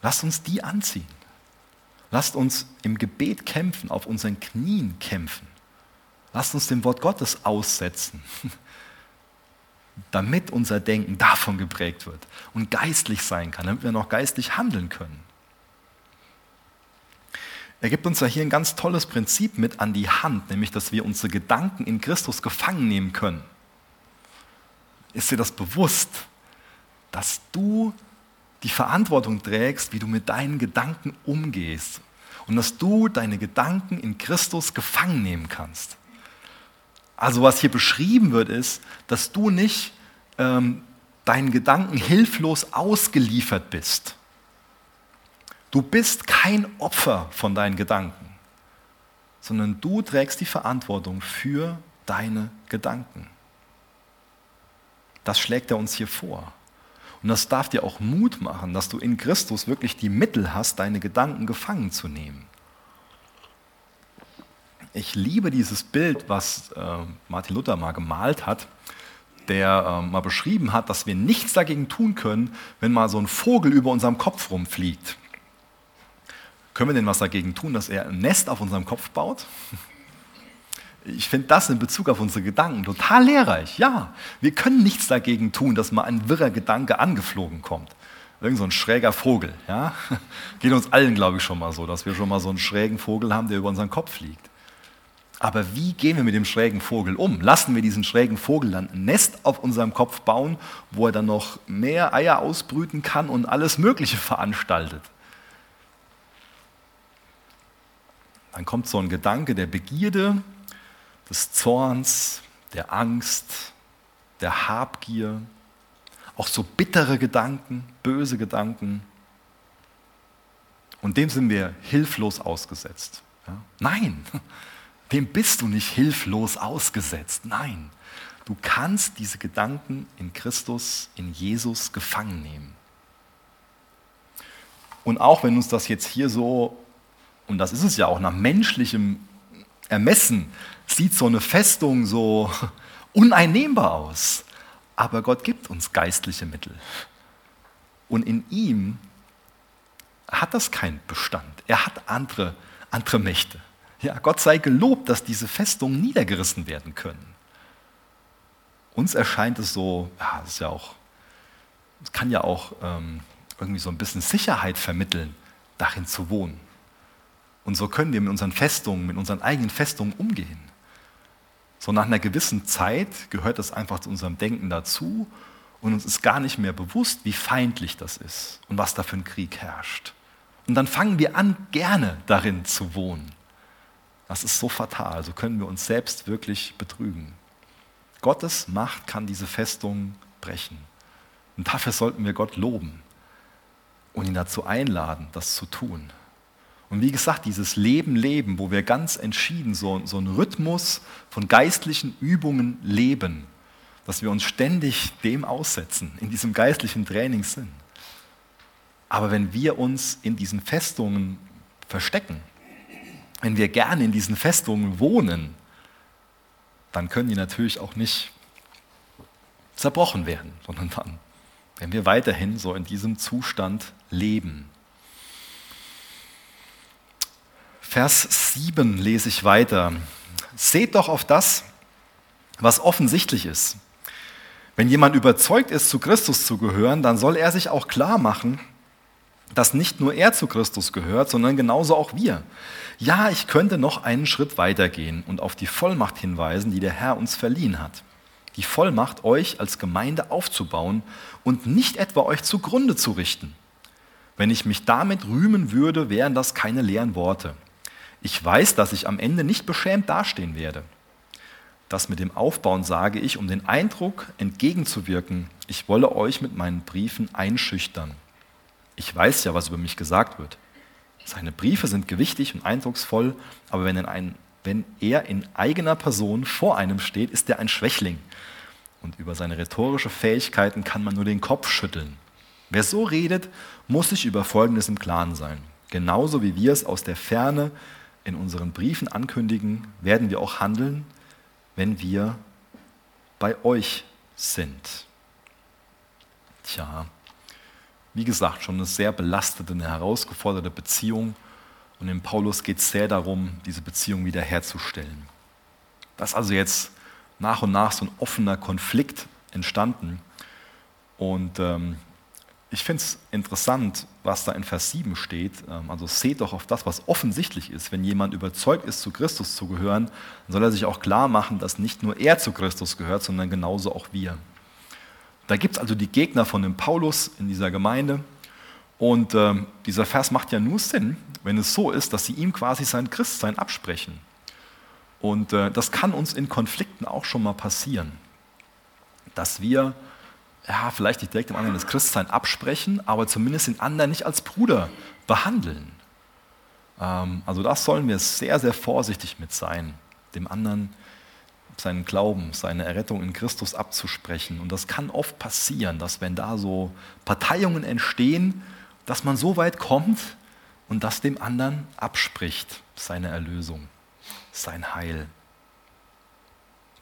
Lasst uns die anziehen. Lasst uns im Gebet kämpfen, auf unseren Knien kämpfen. Lasst uns dem Wort Gottes aussetzen, <laughs> damit unser Denken davon geprägt wird und geistlich sein kann, damit wir noch geistlich handeln können. Er gibt uns ja hier ein ganz tolles Prinzip mit an die Hand, nämlich dass wir unsere Gedanken in Christus gefangen nehmen können. Ist dir das bewusst, dass du die Verantwortung trägst, wie du mit deinen Gedanken umgehst und dass du deine Gedanken in Christus gefangen nehmen kannst. Also was hier beschrieben wird, ist, dass du nicht ähm, deinen Gedanken hilflos ausgeliefert bist. Du bist kein Opfer von deinen Gedanken, sondern du trägst die Verantwortung für deine Gedanken. Das schlägt er uns hier vor. Und das darf dir auch Mut machen, dass du in Christus wirklich die Mittel hast, deine Gedanken gefangen zu nehmen. Ich liebe dieses Bild, was äh, Martin Luther mal gemalt hat, der äh, mal beschrieben hat, dass wir nichts dagegen tun können, wenn mal so ein Vogel über unserem Kopf rumfliegt. Können wir denn was dagegen tun, dass er ein Nest auf unserem Kopf baut? Ich finde das in Bezug auf unsere Gedanken total lehrreich. Ja, wir können nichts dagegen tun, dass mal ein wirrer Gedanke angeflogen kommt. Irgend so ein schräger Vogel. Ja? <laughs> Geht uns allen, glaube ich, schon mal so, dass wir schon mal so einen schrägen Vogel haben, der über unseren Kopf fliegt. Aber wie gehen wir mit dem schrägen Vogel um? Lassen wir diesen schrägen Vogel dann ein Nest auf unserem Kopf bauen, wo er dann noch mehr Eier ausbrüten kann und alles Mögliche veranstaltet? Dann kommt so ein Gedanke der Begierde, des Zorns, der Angst, der Habgier, auch so bittere Gedanken, böse Gedanken. Und dem sind wir hilflos ausgesetzt. Ja? Nein, dem bist du nicht hilflos ausgesetzt. Nein, du kannst diese Gedanken in Christus, in Jesus gefangen nehmen. Und auch wenn uns das jetzt hier so, und das ist es ja auch nach menschlichem Ermessen, sieht so eine Festung so <laughs> uneinnehmbar aus. Aber Gott gibt uns geistliche Mittel. Und in ihm hat das keinen Bestand. Er hat andere, andere Mächte. Ja, Gott sei gelobt, dass diese Festungen niedergerissen werden können. Uns erscheint es so, ja, das ist ja auch, es kann ja auch ähm, irgendwie so ein bisschen Sicherheit vermitteln, darin zu wohnen. Und so können wir mit unseren Festungen, mit unseren eigenen Festungen umgehen. So nach einer gewissen Zeit gehört das einfach zu unserem Denken dazu und uns ist gar nicht mehr bewusst, wie feindlich das ist und was da für ein Krieg herrscht. Und dann fangen wir an, gerne darin zu wohnen. Das ist so fatal. So können wir uns selbst wirklich betrügen. Gottes Macht kann diese Festung brechen. Und dafür sollten wir Gott loben und ihn dazu einladen, das zu tun. Und wie gesagt, dieses Leben leben, wo wir ganz entschieden so, so einen Rhythmus von geistlichen Übungen leben, dass wir uns ständig dem aussetzen, in diesem geistlichen Training sind. Aber wenn wir uns in diesen Festungen verstecken, wenn wir gerne in diesen Festungen wohnen, dann können die natürlich auch nicht zerbrochen werden, sondern dann, wenn wir weiterhin so in diesem Zustand leben. Vers 7 lese ich weiter. Seht doch auf das, was offensichtlich ist. Wenn jemand überzeugt ist, zu Christus zu gehören, dann soll er sich auch klar machen, dass nicht nur er zu Christus gehört, sondern genauso auch wir. Ja, ich könnte noch einen Schritt weitergehen und auf die Vollmacht hinweisen, die der Herr uns verliehen hat. Die Vollmacht, euch als Gemeinde aufzubauen und nicht etwa euch zugrunde zu richten. Wenn ich mich damit rühmen würde, wären das keine leeren Worte. Ich weiß, dass ich am Ende nicht beschämt dastehen werde. Das mit dem Aufbauen sage ich, um den Eindruck entgegenzuwirken, ich wolle euch mit meinen Briefen einschüchtern. Ich weiß ja, was über mich gesagt wird. Seine Briefe sind gewichtig und eindrucksvoll, aber wenn, ein, wenn er in eigener Person vor einem steht, ist er ein Schwächling. Und über seine rhetorische Fähigkeiten kann man nur den Kopf schütteln. Wer so redet, muss sich über Folgendes im Klaren sein. Genauso wie wir es aus der Ferne in unseren Briefen ankündigen, werden wir auch handeln, wenn wir bei euch sind. Tja, wie gesagt, schon eine sehr belastete, eine herausgeforderte Beziehung. Und in Paulus geht es sehr darum, diese Beziehung wiederherzustellen. Das ist also jetzt nach und nach so ein offener Konflikt entstanden. Und ähm, ich finde es interessant, was da in Vers 7 steht. Ähm, also seht doch auf das, was offensichtlich ist. Wenn jemand überzeugt ist, zu Christus zu gehören, dann soll er sich auch klar machen, dass nicht nur er zu Christus gehört, sondern genauso auch wir. Da gibt es also die Gegner von dem Paulus in dieser Gemeinde. Und äh, dieser Vers macht ja nur Sinn, wenn es so ist, dass sie ihm quasi sein Christsein absprechen. Und äh, das kann uns in Konflikten auch schon mal passieren, dass wir ja, vielleicht nicht direkt dem anderen das Christsein absprechen, aber zumindest den anderen nicht als Bruder behandeln. Ähm, also das sollen wir sehr, sehr vorsichtig mit sein, dem anderen seinen Glauben, seine Errettung in Christus abzusprechen. Und das kann oft passieren, dass wenn da so Parteiungen entstehen, dass man so weit kommt und das dem anderen abspricht, seine Erlösung, sein Heil.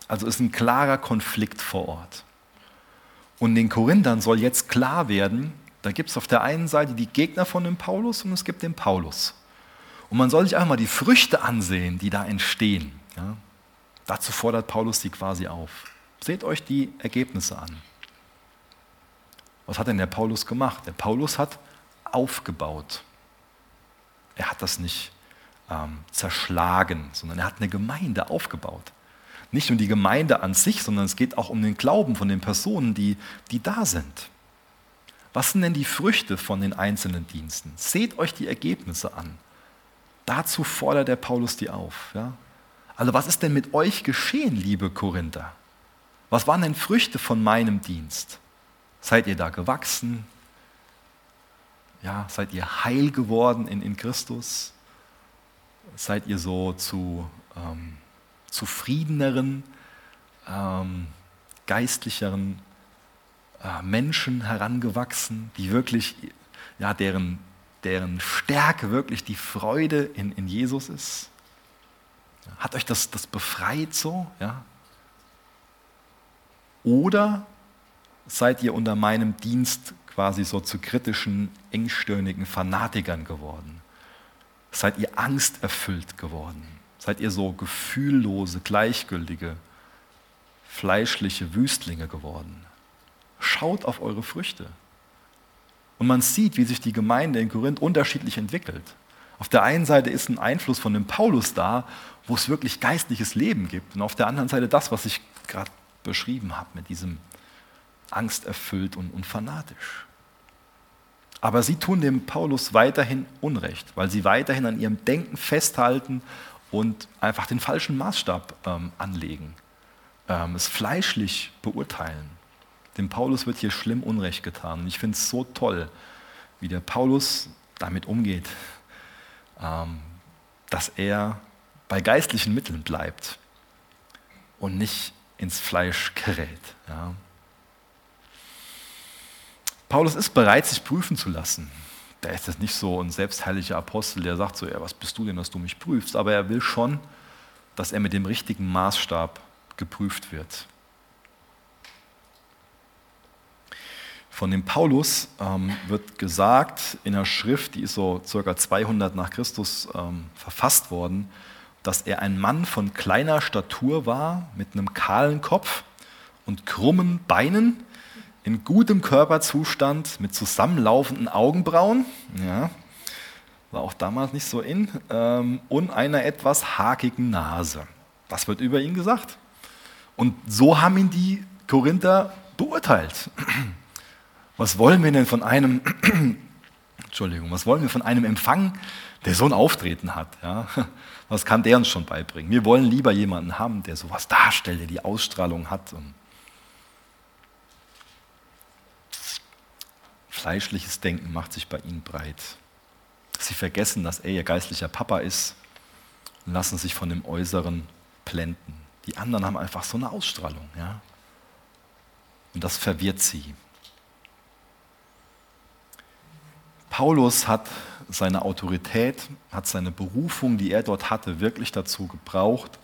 Also ist ein klarer Konflikt vor Ort. Und den Korinthern soll jetzt klar werden, da gibt es auf der einen Seite die Gegner von dem Paulus und es gibt den Paulus. Und man soll sich einfach mal die Früchte ansehen, die da entstehen. Ja? Dazu fordert Paulus sie quasi auf. Seht euch die Ergebnisse an. Was hat denn der Paulus gemacht? Der Paulus hat aufgebaut. Er hat das nicht ähm, zerschlagen, sondern er hat eine Gemeinde aufgebaut. Nicht nur die Gemeinde an sich, sondern es geht auch um den Glauben von den Personen, die, die da sind. Was sind denn die Früchte von den einzelnen Diensten? Seht euch die Ergebnisse an. Dazu fordert der Paulus die auf. Ja? Also was ist denn mit euch geschehen, liebe Korinther? Was waren denn Früchte von meinem Dienst? Seid ihr da gewachsen? Ja, seid ihr heil geworden in, in Christus? Seid ihr so zu ähm, zufriedeneren, ähm, geistlicheren äh, Menschen herangewachsen, die wirklich, ja, deren, deren Stärke wirklich die Freude in, in Jesus ist? Hat euch das, das befreit so? Ja? Oder seid ihr unter meinem Dienst quasi so zu kritischen, engstirnigen Fanatikern geworden? Seid ihr angsterfüllt geworden? Seid ihr so gefühllose, gleichgültige, fleischliche Wüstlinge geworden? Schaut auf eure Früchte. Und man sieht, wie sich die Gemeinde in Korinth unterschiedlich entwickelt. Auf der einen Seite ist ein Einfluss von dem Paulus da, wo es wirklich geistliches Leben gibt. Und auf der anderen Seite das, was ich gerade beschrieben habe, mit diesem angsterfüllt und, und fanatisch. Aber sie tun dem Paulus weiterhin Unrecht, weil sie weiterhin an ihrem Denken festhalten und einfach den falschen Maßstab ähm, anlegen, ähm, es fleischlich beurteilen. Dem Paulus wird hier schlimm Unrecht getan. Und ich finde es so toll, wie der Paulus damit umgeht, dass er bei geistlichen Mitteln bleibt und nicht ins Fleisch gerät. Ja. Paulus ist bereit, sich prüfen zu lassen. Der ist jetzt nicht so ein selbstherrlicher Apostel, der sagt so, ja, was bist du denn, dass du mich prüfst? Aber er will schon, dass er mit dem richtigen Maßstab geprüft wird. Von dem Paulus ähm, wird gesagt in der Schrift, die ist so circa 200 nach Christus ähm, verfasst worden, dass er ein Mann von kleiner Statur war, mit einem kahlen Kopf und krummen Beinen, in gutem Körperzustand, mit zusammenlaufenden Augenbrauen, ja, war auch damals nicht so in, ähm, und einer etwas hakigen Nase. Das wird über ihn gesagt. Und so haben ihn die Korinther beurteilt. Was wollen wir denn von einem, <clears throat> Entschuldigung, was wollen wir von einem empfangen, der so ein Auftreten hat? Ja? <laughs> Was kann der uns schon beibringen? Wir wollen lieber jemanden haben, der sowas darstellt, der die Ausstrahlung hat. Fleischliches Denken macht sich bei ihnen breit. Sie vergessen, dass er ihr geistlicher Papa ist und lassen sich von dem Äußeren blenden. Die anderen haben einfach so eine Ausstrahlung. Ja? Und das verwirrt sie. Paulus hat seine Autorität, hat seine Berufung, die er dort hatte, wirklich dazu gebraucht,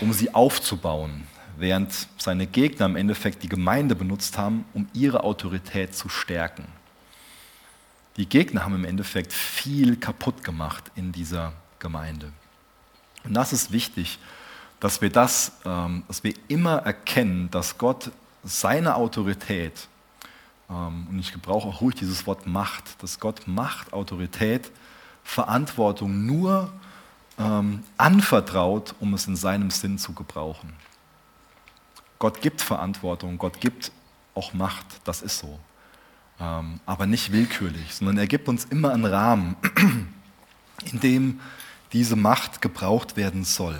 um sie aufzubauen, während seine Gegner im Endeffekt die Gemeinde benutzt haben, um ihre Autorität zu stärken. Die Gegner haben im Endeffekt viel kaputt gemacht in dieser Gemeinde. Und das ist wichtig, dass wir das, ähm, dass wir immer erkennen, dass Gott seine Autorität und ich gebrauche auch ruhig dieses Wort Macht, dass Gott Macht, Autorität, Verantwortung nur ähm, anvertraut, um es in seinem Sinn zu gebrauchen. Gott gibt Verantwortung, Gott gibt auch Macht, das ist so. Ähm, aber nicht willkürlich, sondern er gibt uns immer einen Rahmen, <clears throat> in dem diese Macht gebraucht werden soll.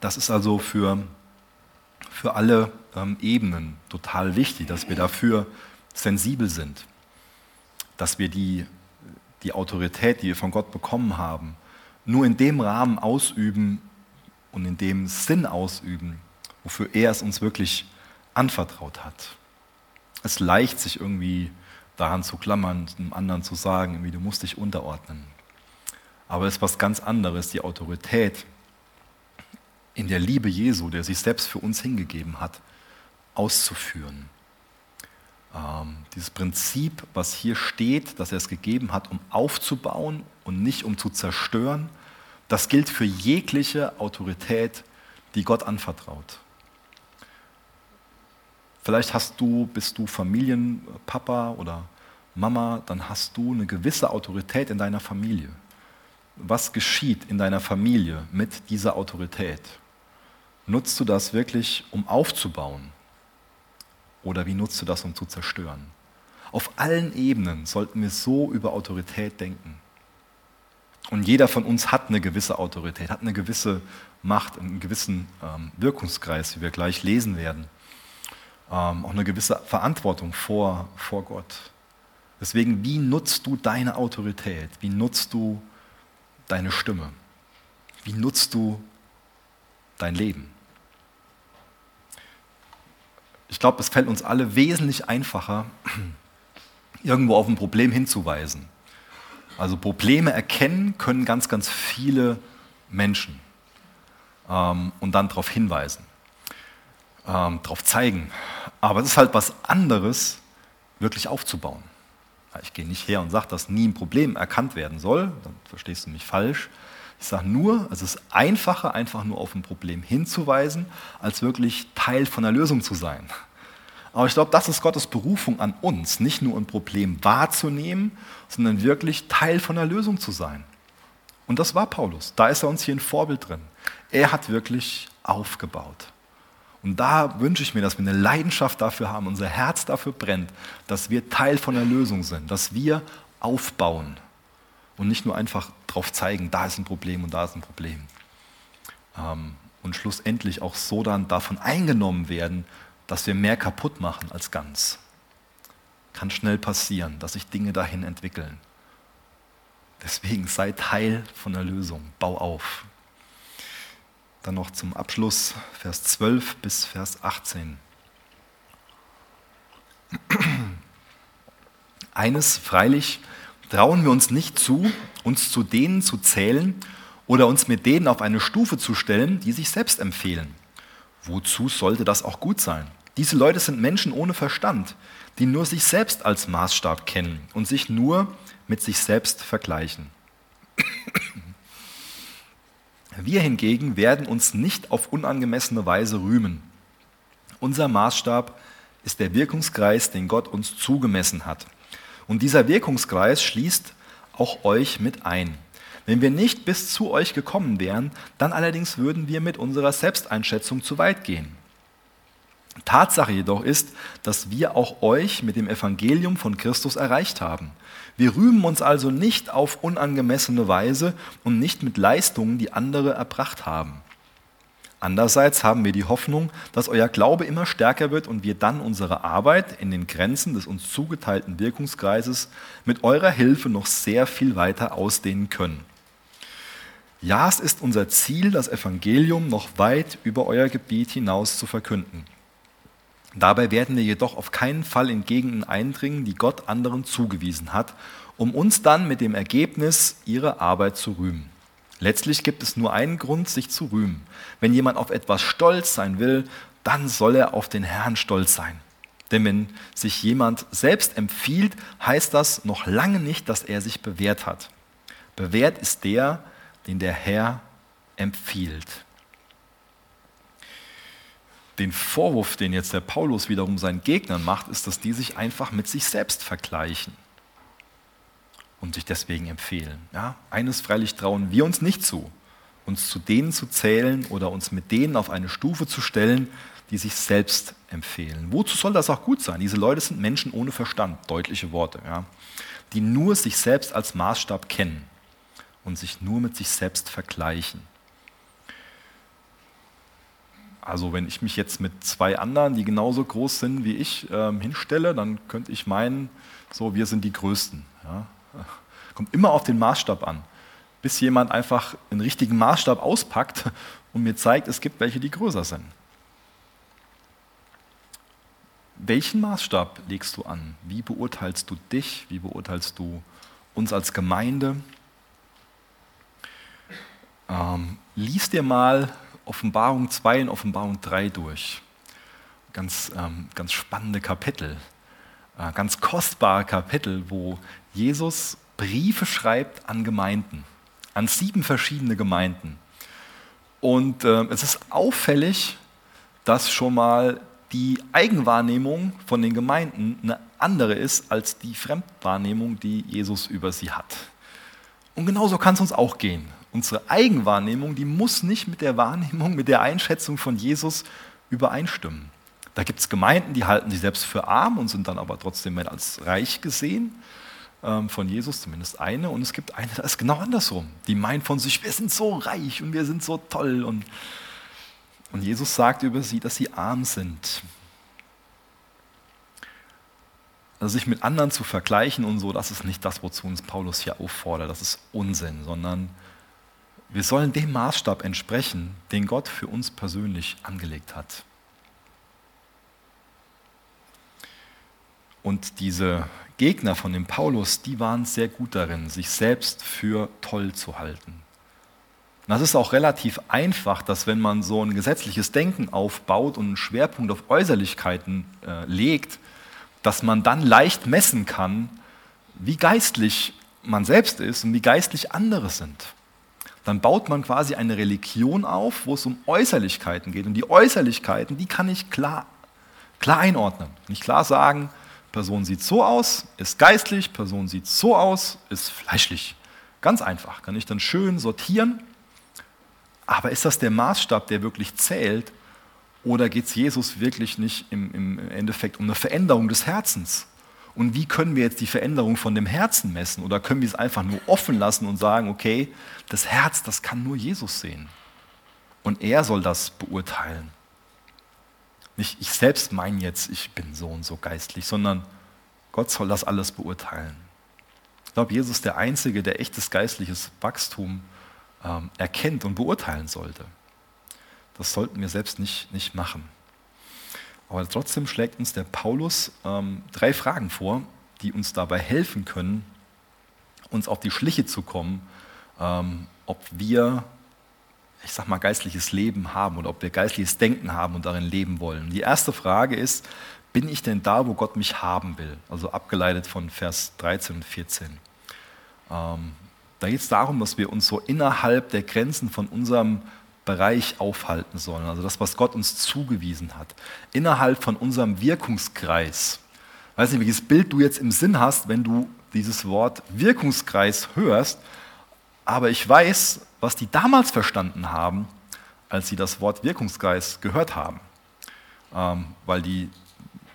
Das ist also für für alle ähm, Ebenen total wichtig, dass wir dafür sensibel sind, dass wir die, die Autorität, die wir von Gott bekommen haben, nur in dem Rahmen ausüben und in dem Sinn ausüben, wofür er es uns wirklich anvertraut hat. Es leicht, sich irgendwie daran zu klammern, einem anderen zu sagen, irgendwie, du musst dich unterordnen. Aber es ist was ganz anderes, die Autorität, in der Liebe Jesu, der sich selbst für uns hingegeben hat, auszuführen. Ähm, dieses Prinzip, was hier steht, dass er es gegeben hat, um aufzubauen und nicht um zu zerstören, das gilt für jegliche Autorität, die Gott anvertraut. Vielleicht hast du, bist du Familienpapa oder Mama, dann hast du eine gewisse Autorität in deiner Familie. Was geschieht in deiner Familie mit dieser Autorität? Nutzt du das wirklich, um aufzubauen? Oder wie nutzt du das, um zu zerstören? Auf allen Ebenen sollten wir so über Autorität denken. Und jeder von uns hat eine gewisse Autorität, hat eine gewisse Macht, einen gewissen ähm, Wirkungskreis, wie wir gleich lesen werden. Ähm, auch eine gewisse Verantwortung vor, vor Gott. Deswegen, wie nutzt du deine Autorität? Wie nutzt du deine Stimme? Wie nutzt du dein Leben? Ich glaube, es fällt uns alle wesentlich einfacher, <clears throat> irgendwo auf ein Problem hinzuweisen. Also Probleme erkennen können ganz, ganz viele Menschen ähm, und dann darauf hinweisen, ähm, darauf zeigen. Aber es ist halt was anderes, wirklich aufzubauen. Ich gehe nicht her und sage, dass nie ein Problem erkannt werden soll, dann verstehst du mich falsch. Ich sage nur, es ist einfacher, einfach nur auf ein Problem hinzuweisen, als wirklich Teil von der Lösung zu sein. Aber ich glaube, das ist Gottes Berufung an uns, nicht nur ein Problem wahrzunehmen, sondern wirklich Teil von der Lösung zu sein. Und das war Paulus. Da ist er uns hier ein Vorbild drin. Er hat wirklich aufgebaut. Und da wünsche ich mir, dass wir eine Leidenschaft dafür haben, unser Herz dafür brennt, dass wir Teil von der Lösung sind, dass wir aufbauen und nicht nur einfach darauf zeigen, da ist ein Problem und da ist ein Problem. Ähm, und schlussendlich auch so dann davon eingenommen werden, dass wir mehr kaputt machen als ganz. Kann schnell passieren, dass sich Dinge dahin entwickeln. Deswegen <laughs> sei Teil von der Lösung, bau auf. Dann noch zum Abschluss Vers 12 bis Vers 18. <clears throat> Eines freilich trauen wir uns nicht zu, uns zu denen zu zählen oder uns mit denen auf eine Stufe zu stellen, die sich selbst empfehlen. Wozu sollte das auch gut sein? Diese Leute sind Menschen ohne Verstand, die nur sich selbst als Maßstab kennen und sich nur mit sich selbst vergleichen. Wir hingegen werden uns nicht auf unangemessene Weise rühmen. Unser Maßstab ist der Wirkungskreis, den Gott uns zugemessen hat. Und dieser Wirkungskreis schließt auch euch mit ein. Wenn wir nicht bis zu euch gekommen wären, dann allerdings würden wir mit unserer Selbsteinschätzung zu weit gehen. Tatsache jedoch ist, dass wir auch euch mit dem Evangelium von Christus erreicht haben. Wir rühmen uns also nicht auf unangemessene Weise und nicht mit Leistungen, die andere erbracht haben. Andererseits haben wir die Hoffnung, dass euer Glaube immer stärker wird und wir dann unsere Arbeit in den Grenzen des uns zugeteilten Wirkungskreises mit eurer Hilfe noch sehr viel weiter ausdehnen können. Ja, es ist unser Ziel, das Evangelium noch weit über euer Gebiet hinaus zu verkünden. Dabei werden wir jedoch auf keinen Fall in Gegenden eindringen, die Gott anderen zugewiesen hat, um uns dann mit dem Ergebnis ihrer Arbeit zu rühmen. Letztlich gibt es nur einen Grund, sich zu rühmen. Wenn jemand auf etwas stolz sein will, dann soll er auf den Herrn stolz sein. Denn wenn sich jemand selbst empfiehlt, heißt das noch lange nicht, dass er sich bewährt hat. Bewährt ist der, den der Herr empfiehlt. Den Vorwurf, den jetzt der Paulus wiederum seinen Gegnern macht, ist, dass die sich einfach mit sich selbst vergleichen und sich deswegen empfehlen. Ja? Eines freilich trauen wir uns nicht zu, uns zu denen zu zählen oder uns mit denen auf eine Stufe zu stellen, die sich selbst empfehlen. Wozu soll das auch gut sein? Diese Leute sind Menschen ohne Verstand, deutliche Worte, ja? die nur sich selbst als Maßstab kennen und sich nur mit sich selbst vergleichen. Also wenn ich mich jetzt mit zwei anderen, die genauso groß sind wie ich, ähm, hinstelle, dann könnte ich meinen, so wir sind die Größten. Ja? Kommt immer auf den Maßstab an, bis jemand einfach einen richtigen Maßstab auspackt und mir zeigt, es gibt welche, die größer sind. Welchen Maßstab legst du an? Wie beurteilst du dich? Wie beurteilst du uns als Gemeinde? Ähm, lies dir mal Offenbarung 2 und Offenbarung 3 durch. Ganz, ähm, ganz spannende Kapitel, äh, ganz kostbare Kapitel, wo Jesus Briefe schreibt an Gemeinden, an sieben verschiedene Gemeinden. Und äh, es ist auffällig, dass schon mal die Eigenwahrnehmung von den Gemeinden eine andere ist als die Fremdwahrnehmung, die Jesus über sie hat. Und genauso kann es uns auch gehen. Unsere Eigenwahrnehmung, die muss nicht mit der Wahrnehmung, mit der Einschätzung von Jesus übereinstimmen. Da gibt es Gemeinden, die halten sich selbst für arm und sind dann aber trotzdem mehr als reich gesehen von Jesus, zumindest eine. Und es gibt eine, da ist genau andersrum. Die meint von sich, wir sind so reich und wir sind so toll. Und, und Jesus sagt über sie, dass sie arm sind. Also sich mit anderen zu vergleichen und so, das ist nicht das, wozu uns Paulus hier auffordert. Das ist Unsinn, sondern wir sollen dem Maßstab entsprechen, den Gott für uns persönlich angelegt hat. Und diese Gegner von dem Paulus, die waren sehr gut darin, sich selbst für toll zu halten. Und das ist auch relativ einfach, dass wenn man so ein gesetzliches Denken aufbaut und einen Schwerpunkt auf Äußerlichkeiten äh, legt, dass man dann leicht messen kann, wie geistlich man selbst ist und wie geistlich andere sind dann baut man quasi eine Religion auf, wo es um Äußerlichkeiten geht. Und die Äußerlichkeiten, die kann ich klar, klar einordnen. Nicht klar sagen, Person sieht so aus, ist geistlich, Person sieht so aus, ist fleischlich. Ganz einfach, kann ich dann schön sortieren. Aber ist das der Maßstab, der wirklich zählt? Oder geht es Jesus wirklich nicht im, im Endeffekt um eine Veränderung des Herzens? Und wie können wir jetzt die Veränderung von dem Herzen messen? Oder können wir es einfach nur offen lassen und sagen, okay, das Herz, das kann nur Jesus sehen. Und er soll das beurteilen. Nicht ich selbst meine jetzt, ich bin so und so geistlich, sondern Gott soll das alles beurteilen. Ich glaube, Jesus ist der Einzige, der echtes geistliches Wachstum ähm, erkennt und beurteilen sollte. Das sollten wir selbst nicht, nicht machen. Aber trotzdem schlägt uns der Paulus ähm, drei Fragen vor, die uns dabei helfen können, uns auf die Schliche zu kommen, ähm, ob wir, ich sag mal, geistliches Leben haben oder ob wir geistliches Denken haben und darin leben wollen. Die erste Frage ist, bin ich denn da, wo Gott mich haben will? Also abgeleitet von Vers 13 und 14. Ähm, da geht es darum, dass wir uns so innerhalb der Grenzen von unserem Bereich aufhalten sollen, also das, was Gott uns zugewiesen hat, innerhalb von unserem Wirkungskreis. Ich weiß nicht, welches Bild du jetzt im Sinn hast, wenn du dieses Wort Wirkungskreis hörst, aber ich weiß, was die damals verstanden haben, als sie das Wort Wirkungskreis gehört haben, ähm, weil die,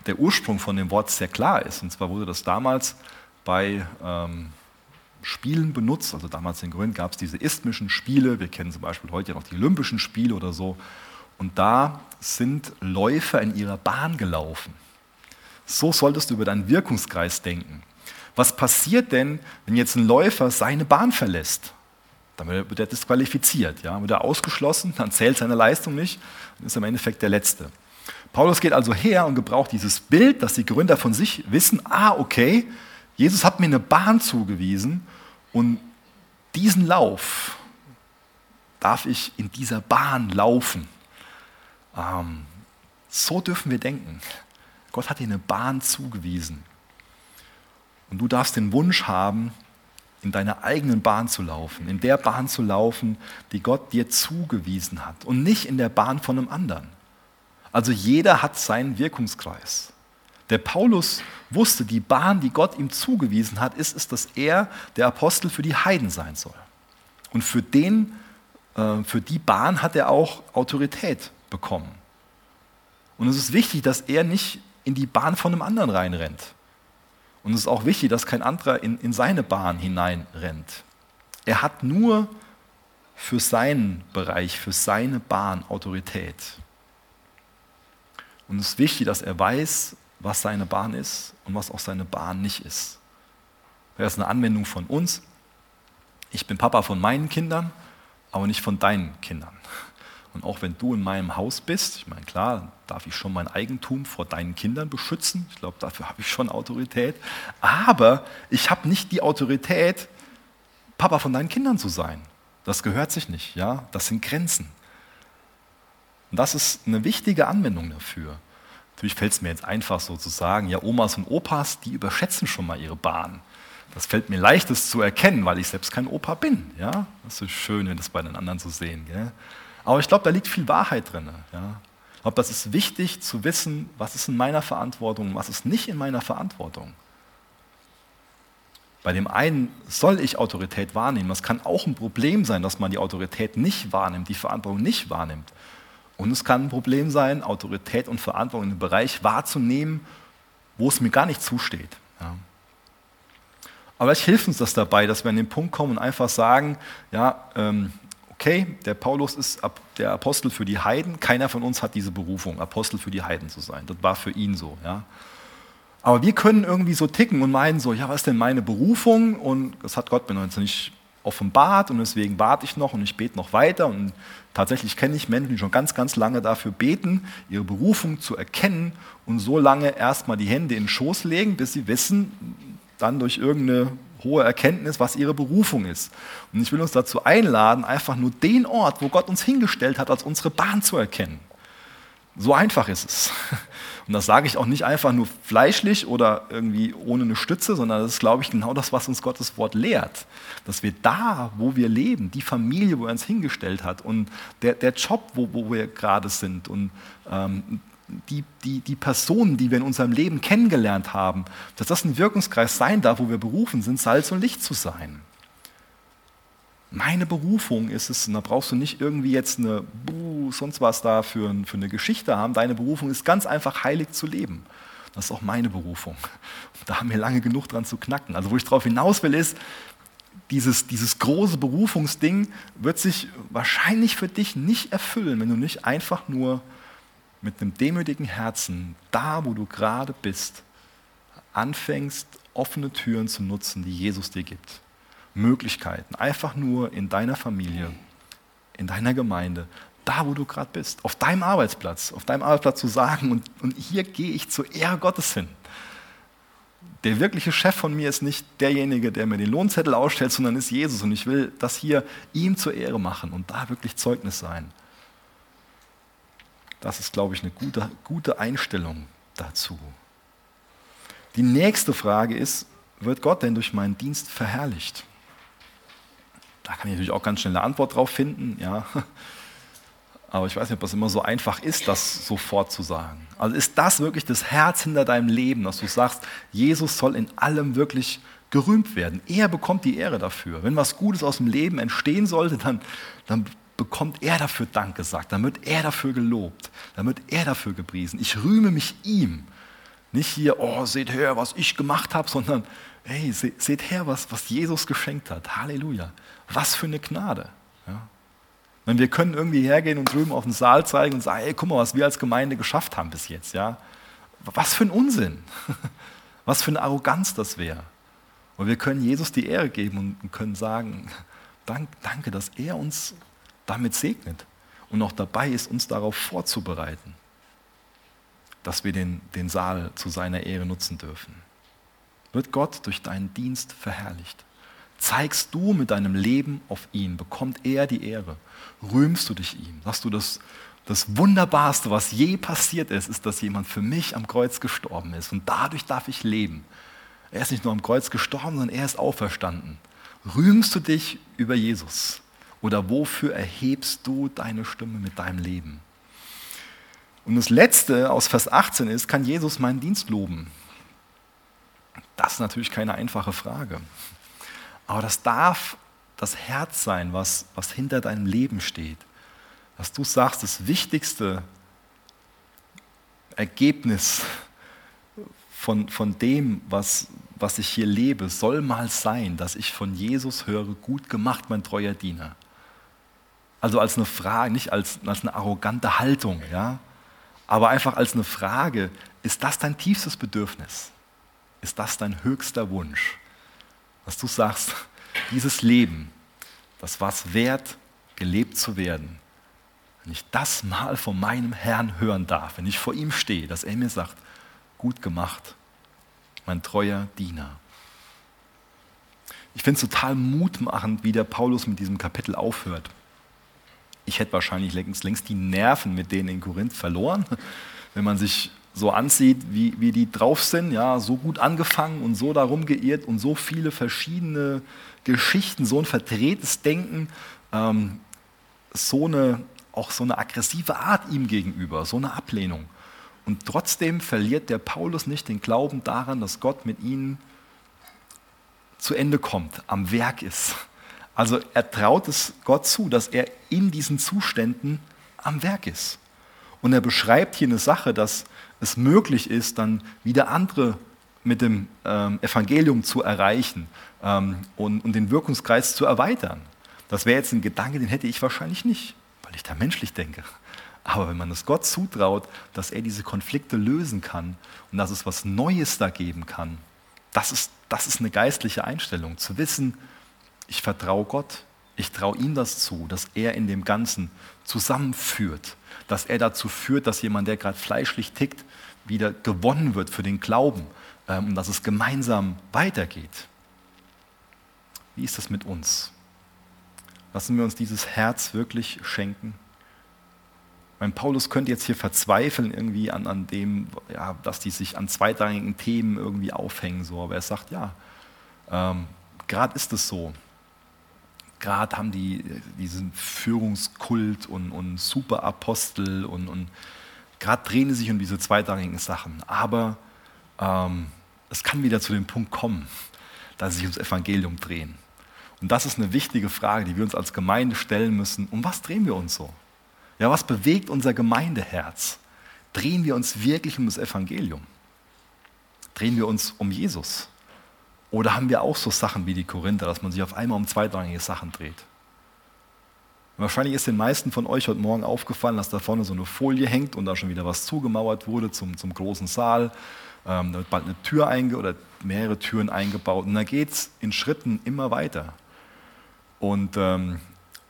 der Ursprung von dem Wort sehr klar ist. Und zwar wurde das damals bei ähm, Spielen benutzt. Also damals in Grün gab es diese isthmischen Spiele. Wir kennen zum Beispiel heute ja noch die Olympischen Spiele oder so. Und da sind Läufer in ihrer Bahn gelaufen. So solltest du über deinen Wirkungskreis denken. Was passiert denn, wenn jetzt ein Läufer seine Bahn verlässt? Dann wird er disqualifiziert, ja? wird er ausgeschlossen, dann zählt seine Leistung nicht und ist im Endeffekt der Letzte. Paulus geht also her und gebraucht dieses Bild, dass die Gründer von sich wissen, ah, okay, Jesus hat mir eine Bahn zugewiesen und diesen Lauf darf ich in dieser Bahn laufen. Ähm, so dürfen wir denken. Gott hat dir eine Bahn zugewiesen. Und du darfst den Wunsch haben, in deiner eigenen Bahn zu laufen, in der Bahn zu laufen, die Gott dir zugewiesen hat und nicht in der Bahn von einem anderen. Also jeder hat seinen Wirkungskreis. Der Paulus wusste, die Bahn, die Gott ihm zugewiesen hat, ist es, dass er der Apostel für die Heiden sein soll. Und für, den, äh, für die Bahn hat er auch Autorität bekommen. Und es ist wichtig, dass er nicht in die Bahn von einem anderen reinrennt. Und es ist auch wichtig, dass kein anderer in, in seine Bahn hineinrennt. Er hat nur für seinen Bereich, für seine Bahn Autorität. Und es ist wichtig, dass er weiß, was seine Bahn ist und was auch seine Bahn nicht ist. Das ist eine Anwendung von uns. Ich bin Papa von meinen Kindern, aber nicht von deinen Kindern. Und auch wenn du in meinem Haus bist, ich meine, klar, darf ich schon mein Eigentum vor deinen Kindern beschützen. Ich glaube, dafür habe ich schon Autorität. Aber ich habe nicht die Autorität, Papa von deinen Kindern zu sein. Das gehört sich nicht. Ja? Das sind Grenzen. Und das ist eine wichtige Anwendung dafür. Natürlich fällt es mir jetzt einfach so zu sagen, ja, Omas und Opas, die überschätzen schon mal ihre Bahn. Das fällt mir leicht, das zu erkennen, weil ich selbst kein Opa bin. Ja? Das ist schön, das bei den anderen zu sehen. Gell? Aber ich glaube, da liegt viel Wahrheit drin. Ja? Ich glaube, das ist wichtig zu wissen, was ist in meiner Verantwortung, was ist nicht in meiner Verantwortung. Bei dem einen soll ich Autorität wahrnehmen. Das kann auch ein Problem sein, dass man die Autorität nicht wahrnimmt, die Verantwortung nicht wahrnimmt. Und es kann ein Problem sein, Autorität und Verantwortung in einem Bereich wahrzunehmen, wo es mir gar nicht zusteht. Ja. Aber ich hilft uns das dabei, dass wir an den Punkt kommen und einfach sagen, ja, ähm, okay, der Paulus ist der Apostel für die Heiden, keiner von uns hat diese Berufung, Apostel für die Heiden zu sein. Das war für ihn so. Ja. Aber wir können irgendwie so ticken und meinen so, ja, was ist denn meine Berufung? Und das hat Gott mir noch nicht offenbart und deswegen warte ich noch und ich bete noch weiter. Und tatsächlich kenne ich Menschen, die schon ganz, ganz lange dafür beten, ihre Berufung zu erkennen und so lange erstmal die Hände in den Schoß legen, bis sie wissen, dann durch irgendeine hohe Erkenntnis, was ihre Berufung ist. Und ich will uns dazu einladen, einfach nur den Ort, wo Gott uns hingestellt hat, als unsere Bahn zu erkennen. So einfach ist es. <laughs> Und das sage ich auch nicht einfach nur fleischlich oder irgendwie ohne eine Stütze, sondern das ist, glaube ich, genau das, was uns Gottes Wort lehrt. Dass wir da, wo wir leben, die Familie, wo er uns hingestellt hat und der, der Job, wo, wo wir gerade sind und ähm, die, die, die Personen, die wir in unserem Leben kennengelernt haben, dass das ein Wirkungskreis sein darf, wo wir berufen sind, Salz und Licht zu sein. Meine Berufung ist es, und da brauchst du nicht irgendwie jetzt eine, buh, sonst was da für, für eine Geschichte haben. Deine Berufung ist ganz einfach heilig zu leben. Das ist auch meine Berufung. <laughs> Da haben wir lange genug dran zu knacken. Also wo ich darauf hinaus will ist, dieses, dieses große Berufungsding wird sich wahrscheinlich für dich nicht erfüllen, wenn du nicht einfach nur mit einem demütigen Herzen, da wo du gerade bist, anfängst, offene Türen zu nutzen, die Jesus dir gibt. Möglichkeiten, einfach nur in deiner Familie, in deiner Gemeinde, da wo du gerade bist, auf deinem Arbeitsplatz, auf deinem Arbeitsplatz zu sagen, und, und hier gehe ich zur Ehre Gottes hin. Der wirkliche Chef von mir ist nicht derjenige, der mir den Lohnzettel ausstellt, sondern ist Jesus. Und ich will das hier ihm zur Ehre machen und da wirklich Zeugnis sein. Das ist, glaube ich, eine gute, gute Einstellung dazu. Die nächste Frage ist, wird Gott denn durch meinen Dienst verherrlicht? Da kann ich natürlich auch ganz schnell eine Antwort drauf finden, ja. <laughs> Aber ich weiß nicht, ob das immer so einfach ist, das sofort zu sagen. Also ist das wirklich das Herz hinter deinem Leben, dass du sagst, Jesus soll in allem wirklich gerühmt werden. Er bekommt die Ehre dafür. Wenn was Gutes aus dem Leben entstehen sollte, dann, dann bekommt er dafür Dank gesagt, dann wird er dafür gelobt, dann wird er dafür gepriesen. Ich rühme mich ihm. Nicht hier, oh, seht her, was ich gemacht habe, sondern, hey, seht her, was, was Jesus geschenkt hat. Halleluja. Was für eine Gnade. Ja. Wenn wir können irgendwie hergehen und drüben auf den Saal zeigen und sagen, hey, guck mal, was wir als Gemeinde geschafft haben bis jetzt. Ja. Was für ein Unsinn. <laughs> Was für eine Arroganz das wäre. Und wir können Jesus die Ehre geben und können sagen, danke, dass er uns damit segnet und noch dabei ist, uns darauf vorzubereiten, dass wir den, den Saal zu seiner Ehre nutzen dürfen. Wird Gott durch deinen Dienst verherrlicht? Zeigst du mit deinem Leben auf ihn? Bekommt er die Ehre? Rühmst du dich ihm? Sagst du, das, das Wunderbarste, was je passiert ist, ist, dass jemand für mich am Kreuz gestorben ist und dadurch darf ich leben. Er ist nicht nur am Kreuz gestorben, sondern er ist auferstanden. Rühmst du dich über Jesus? Oder wofür erhebst du deine Stimme mit deinem Leben? Und das letzte aus Vers 18 ist, kann Jesus meinen Dienst loben? Das ist natürlich keine einfache Frage. Aber das darf das Herz sein, was, was hinter deinem Leben steht. Dass du sagst, das wichtigste Ergebnis von, von dem, was, was ich hier lebe, soll mal sein, dass ich von Jesus höre, gut gemacht, mein treuer Diener. Also als eine Frage, nicht als, als eine arrogante Haltung, ja? aber einfach als eine Frage, ist das dein tiefstes Bedürfnis? Ist das dein höchster Wunsch? Dass du sagst, dieses Leben, das war es wert, gelebt zu werden. Wenn ich das mal von meinem Herrn hören darf, wenn ich vor ihm stehe, dass er mir sagt, gut gemacht, mein treuer Diener. Ich finde es total mutmachend, wie der Paulus mit diesem Kapitel aufhört ich hätte wahrscheinlich längst, längst die Nerven mit denen in Korinth verloren, wenn man sich so ansieht, wie, wie die drauf sind, ja, so gut angefangen und so darum geirrt und so viele verschiedene Geschichten, so ein verdrehtes Denken, ähm, so eine, auch so eine aggressive Art ihm gegenüber, so eine Ablehnung. Und trotzdem verliert der Paulus nicht den Glauben daran, dass Gott mit ihnen zu Ende kommt, am Werk ist. Also er traut es Gott zu, dass er in diesen Zuständen am Werk ist. Und er beschreibt hier eine Sache, dass es möglich ist, dann wieder andere mit dem ähm, Evangelium zu erreichen ähm, und, und den Wirkungskreis zu erweitern. Das wäre jetzt ein Gedanke, den hätte ich wahrscheinlich nicht, weil ich da menschlich denke. Aber wenn man es Gott zutraut, dass er diese Konflikte lösen kann und dass es was Neues da geben kann, das ist, das ist eine geistliche Einstellung, zu wissen, ich vertraue Gott, ich traue ihm das zu, dass er in dem Ganzen zusammenführt, dass er dazu führt, dass jemand, der gerade fleischlich tickt, wieder gewonnen wird für den Glauben ähm, und dass es gemeinsam weitergeht. Wie ist das mit uns? Lassen wir uns dieses Herz wirklich schenken? Mein Paulus könnte jetzt hier verzweifeln irgendwie an, an dem, ja, dass die sich an zweitrangigen Themen irgendwie aufhängen, so. aber er sagt, ja, ähm, gerade ist es so gerade haben die diesen Führungskult und, und Superapostel und, und gerade drehen sie sich um diese zweitrangige Sachen. Aber ähm, es kann wieder zu dem Punkt kommen, dass sie sich ums Evangelium drehen. Und das ist eine wichtige Frage, die wir uns als Gemeinde stellen müssen. Um was drehen wir uns so? Ja, was bewegt unser Gemeindeherz? Drehen wir uns wirklich um das Evangelium? Drehen wir uns um Jesus? Oder haben wir auch so Sachen wie die Korinther, dass man sich auf einmal um zweitrangige Sachen dreht? Wahrscheinlich ist den meisten von euch heute Morgen aufgefallen, dass da vorne so eine Folie hängt und da schon wieder was zugemauert wurde zum, zum großen Saal. Ähm, da wird bald eine Tür einge oder mehrere Türen eingebaut. Und da geht es in Schritten immer weiter. Und ähm,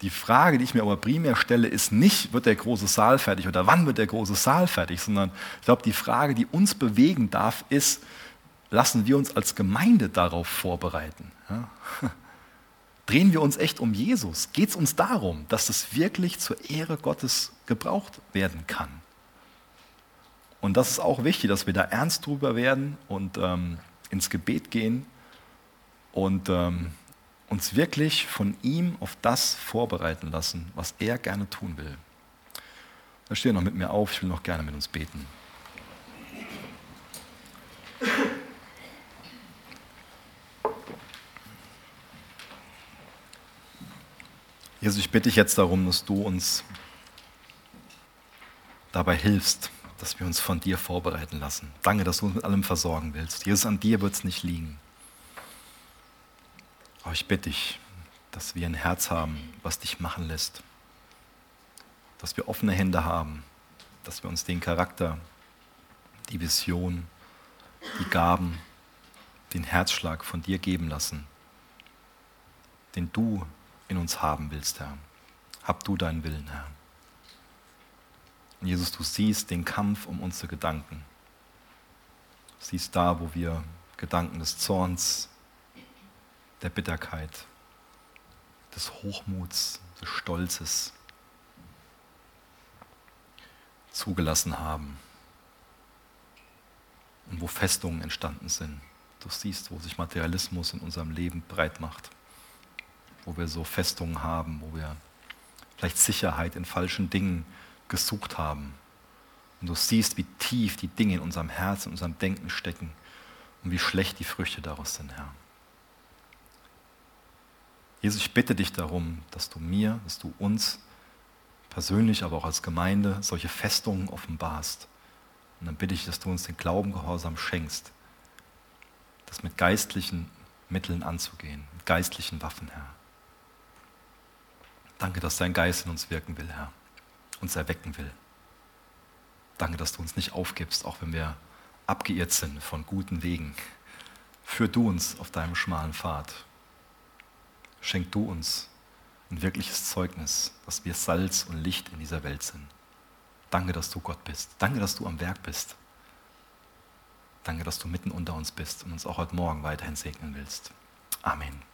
die Frage, die ich mir aber primär stelle, ist nicht, wird der große Saal fertig oder wann wird der große Saal fertig, sondern ich glaube, die Frage, die uns bewegen darf, ist, lassen wir uns als Gemeinde darauf vorbereiten? Ja? <laughs> Drehen wir uns echt um Jesus? Geht es uns darum, dass es wirklich zur Ehre Gottes gebraucht werden kann? Und das ist auch wichtig, dass wir da ernst drüber werden und ähm, ins Gebet gehen und ähm, uns wirklich von ihm auf das vorbereiten lassen, was er gerne tun will. Da steht noch mit mir auf, ich will noch gerne mit uns beten. Jesus, ich bitte dich jetzt darum, dass du uns dabei hilfst, dass wir uns von dir vorbereiten lassen. Danke, dass du uns mit allem versorgen willst. Jesus, an dir wird es nicht liegen. Aber ich bitte dich, dass wir ein Herz haben, was dich machen lässt. Dass wir offene Hände haben, dass wir uns den Charakter, die Vision, die Gaben, den Herzschlag von dir geben lassen, den du in uns haben willst, Herr. Hab du deinen Willen, Herr. Und Jesus, du siehst den Kampf um unsere Gedanken. Du siehst da, wo wir Gedanken des Zorns, der Bitterkeit, des Hochmuts, des Stolzes zugelassen haben und wo Festungen entstanden sind. Du siehst, wo sich Materialismus in unserem Leben breit macht wo wir so Festungen haben, wo wir vielleicht Sicherheit in falschen Dingen gesucht haben. Und du siehst, wie tief die Dinge in unserem Herzen, in unserem Denken stecken und wie schlecht die Früchte daraus sind, Herr. Jesus, ich bitte dich darum, dass du mir, dass du uns persönlich, aber auch als Gemeinde solche Festungen offenbarst. Und dann bitte ich, dass du uns den Glaubengehorsam schenkst, das mit geistlichen Mitteln anzugehen, mit geistlichen Waffen, Herr. Danke, dass dein Geist in uns wirken will, Herr, uns erwecken will. Danke, dass du uns nicht aufgibst, auch wenn wir abgeirrt sind von guten Wegen. Führ du uns auf deinem schmalen Pfad. Schenk du uns ein wirkliches Zeugnis, dass wir Salz und Licht in dieser Welt sind. Danke, dass du Gott bist. Danke, dass du am Werk bist. Danke, dass du mitten unter uns bist und uns auch heute Morgen weiterhin segnen willst. Amen.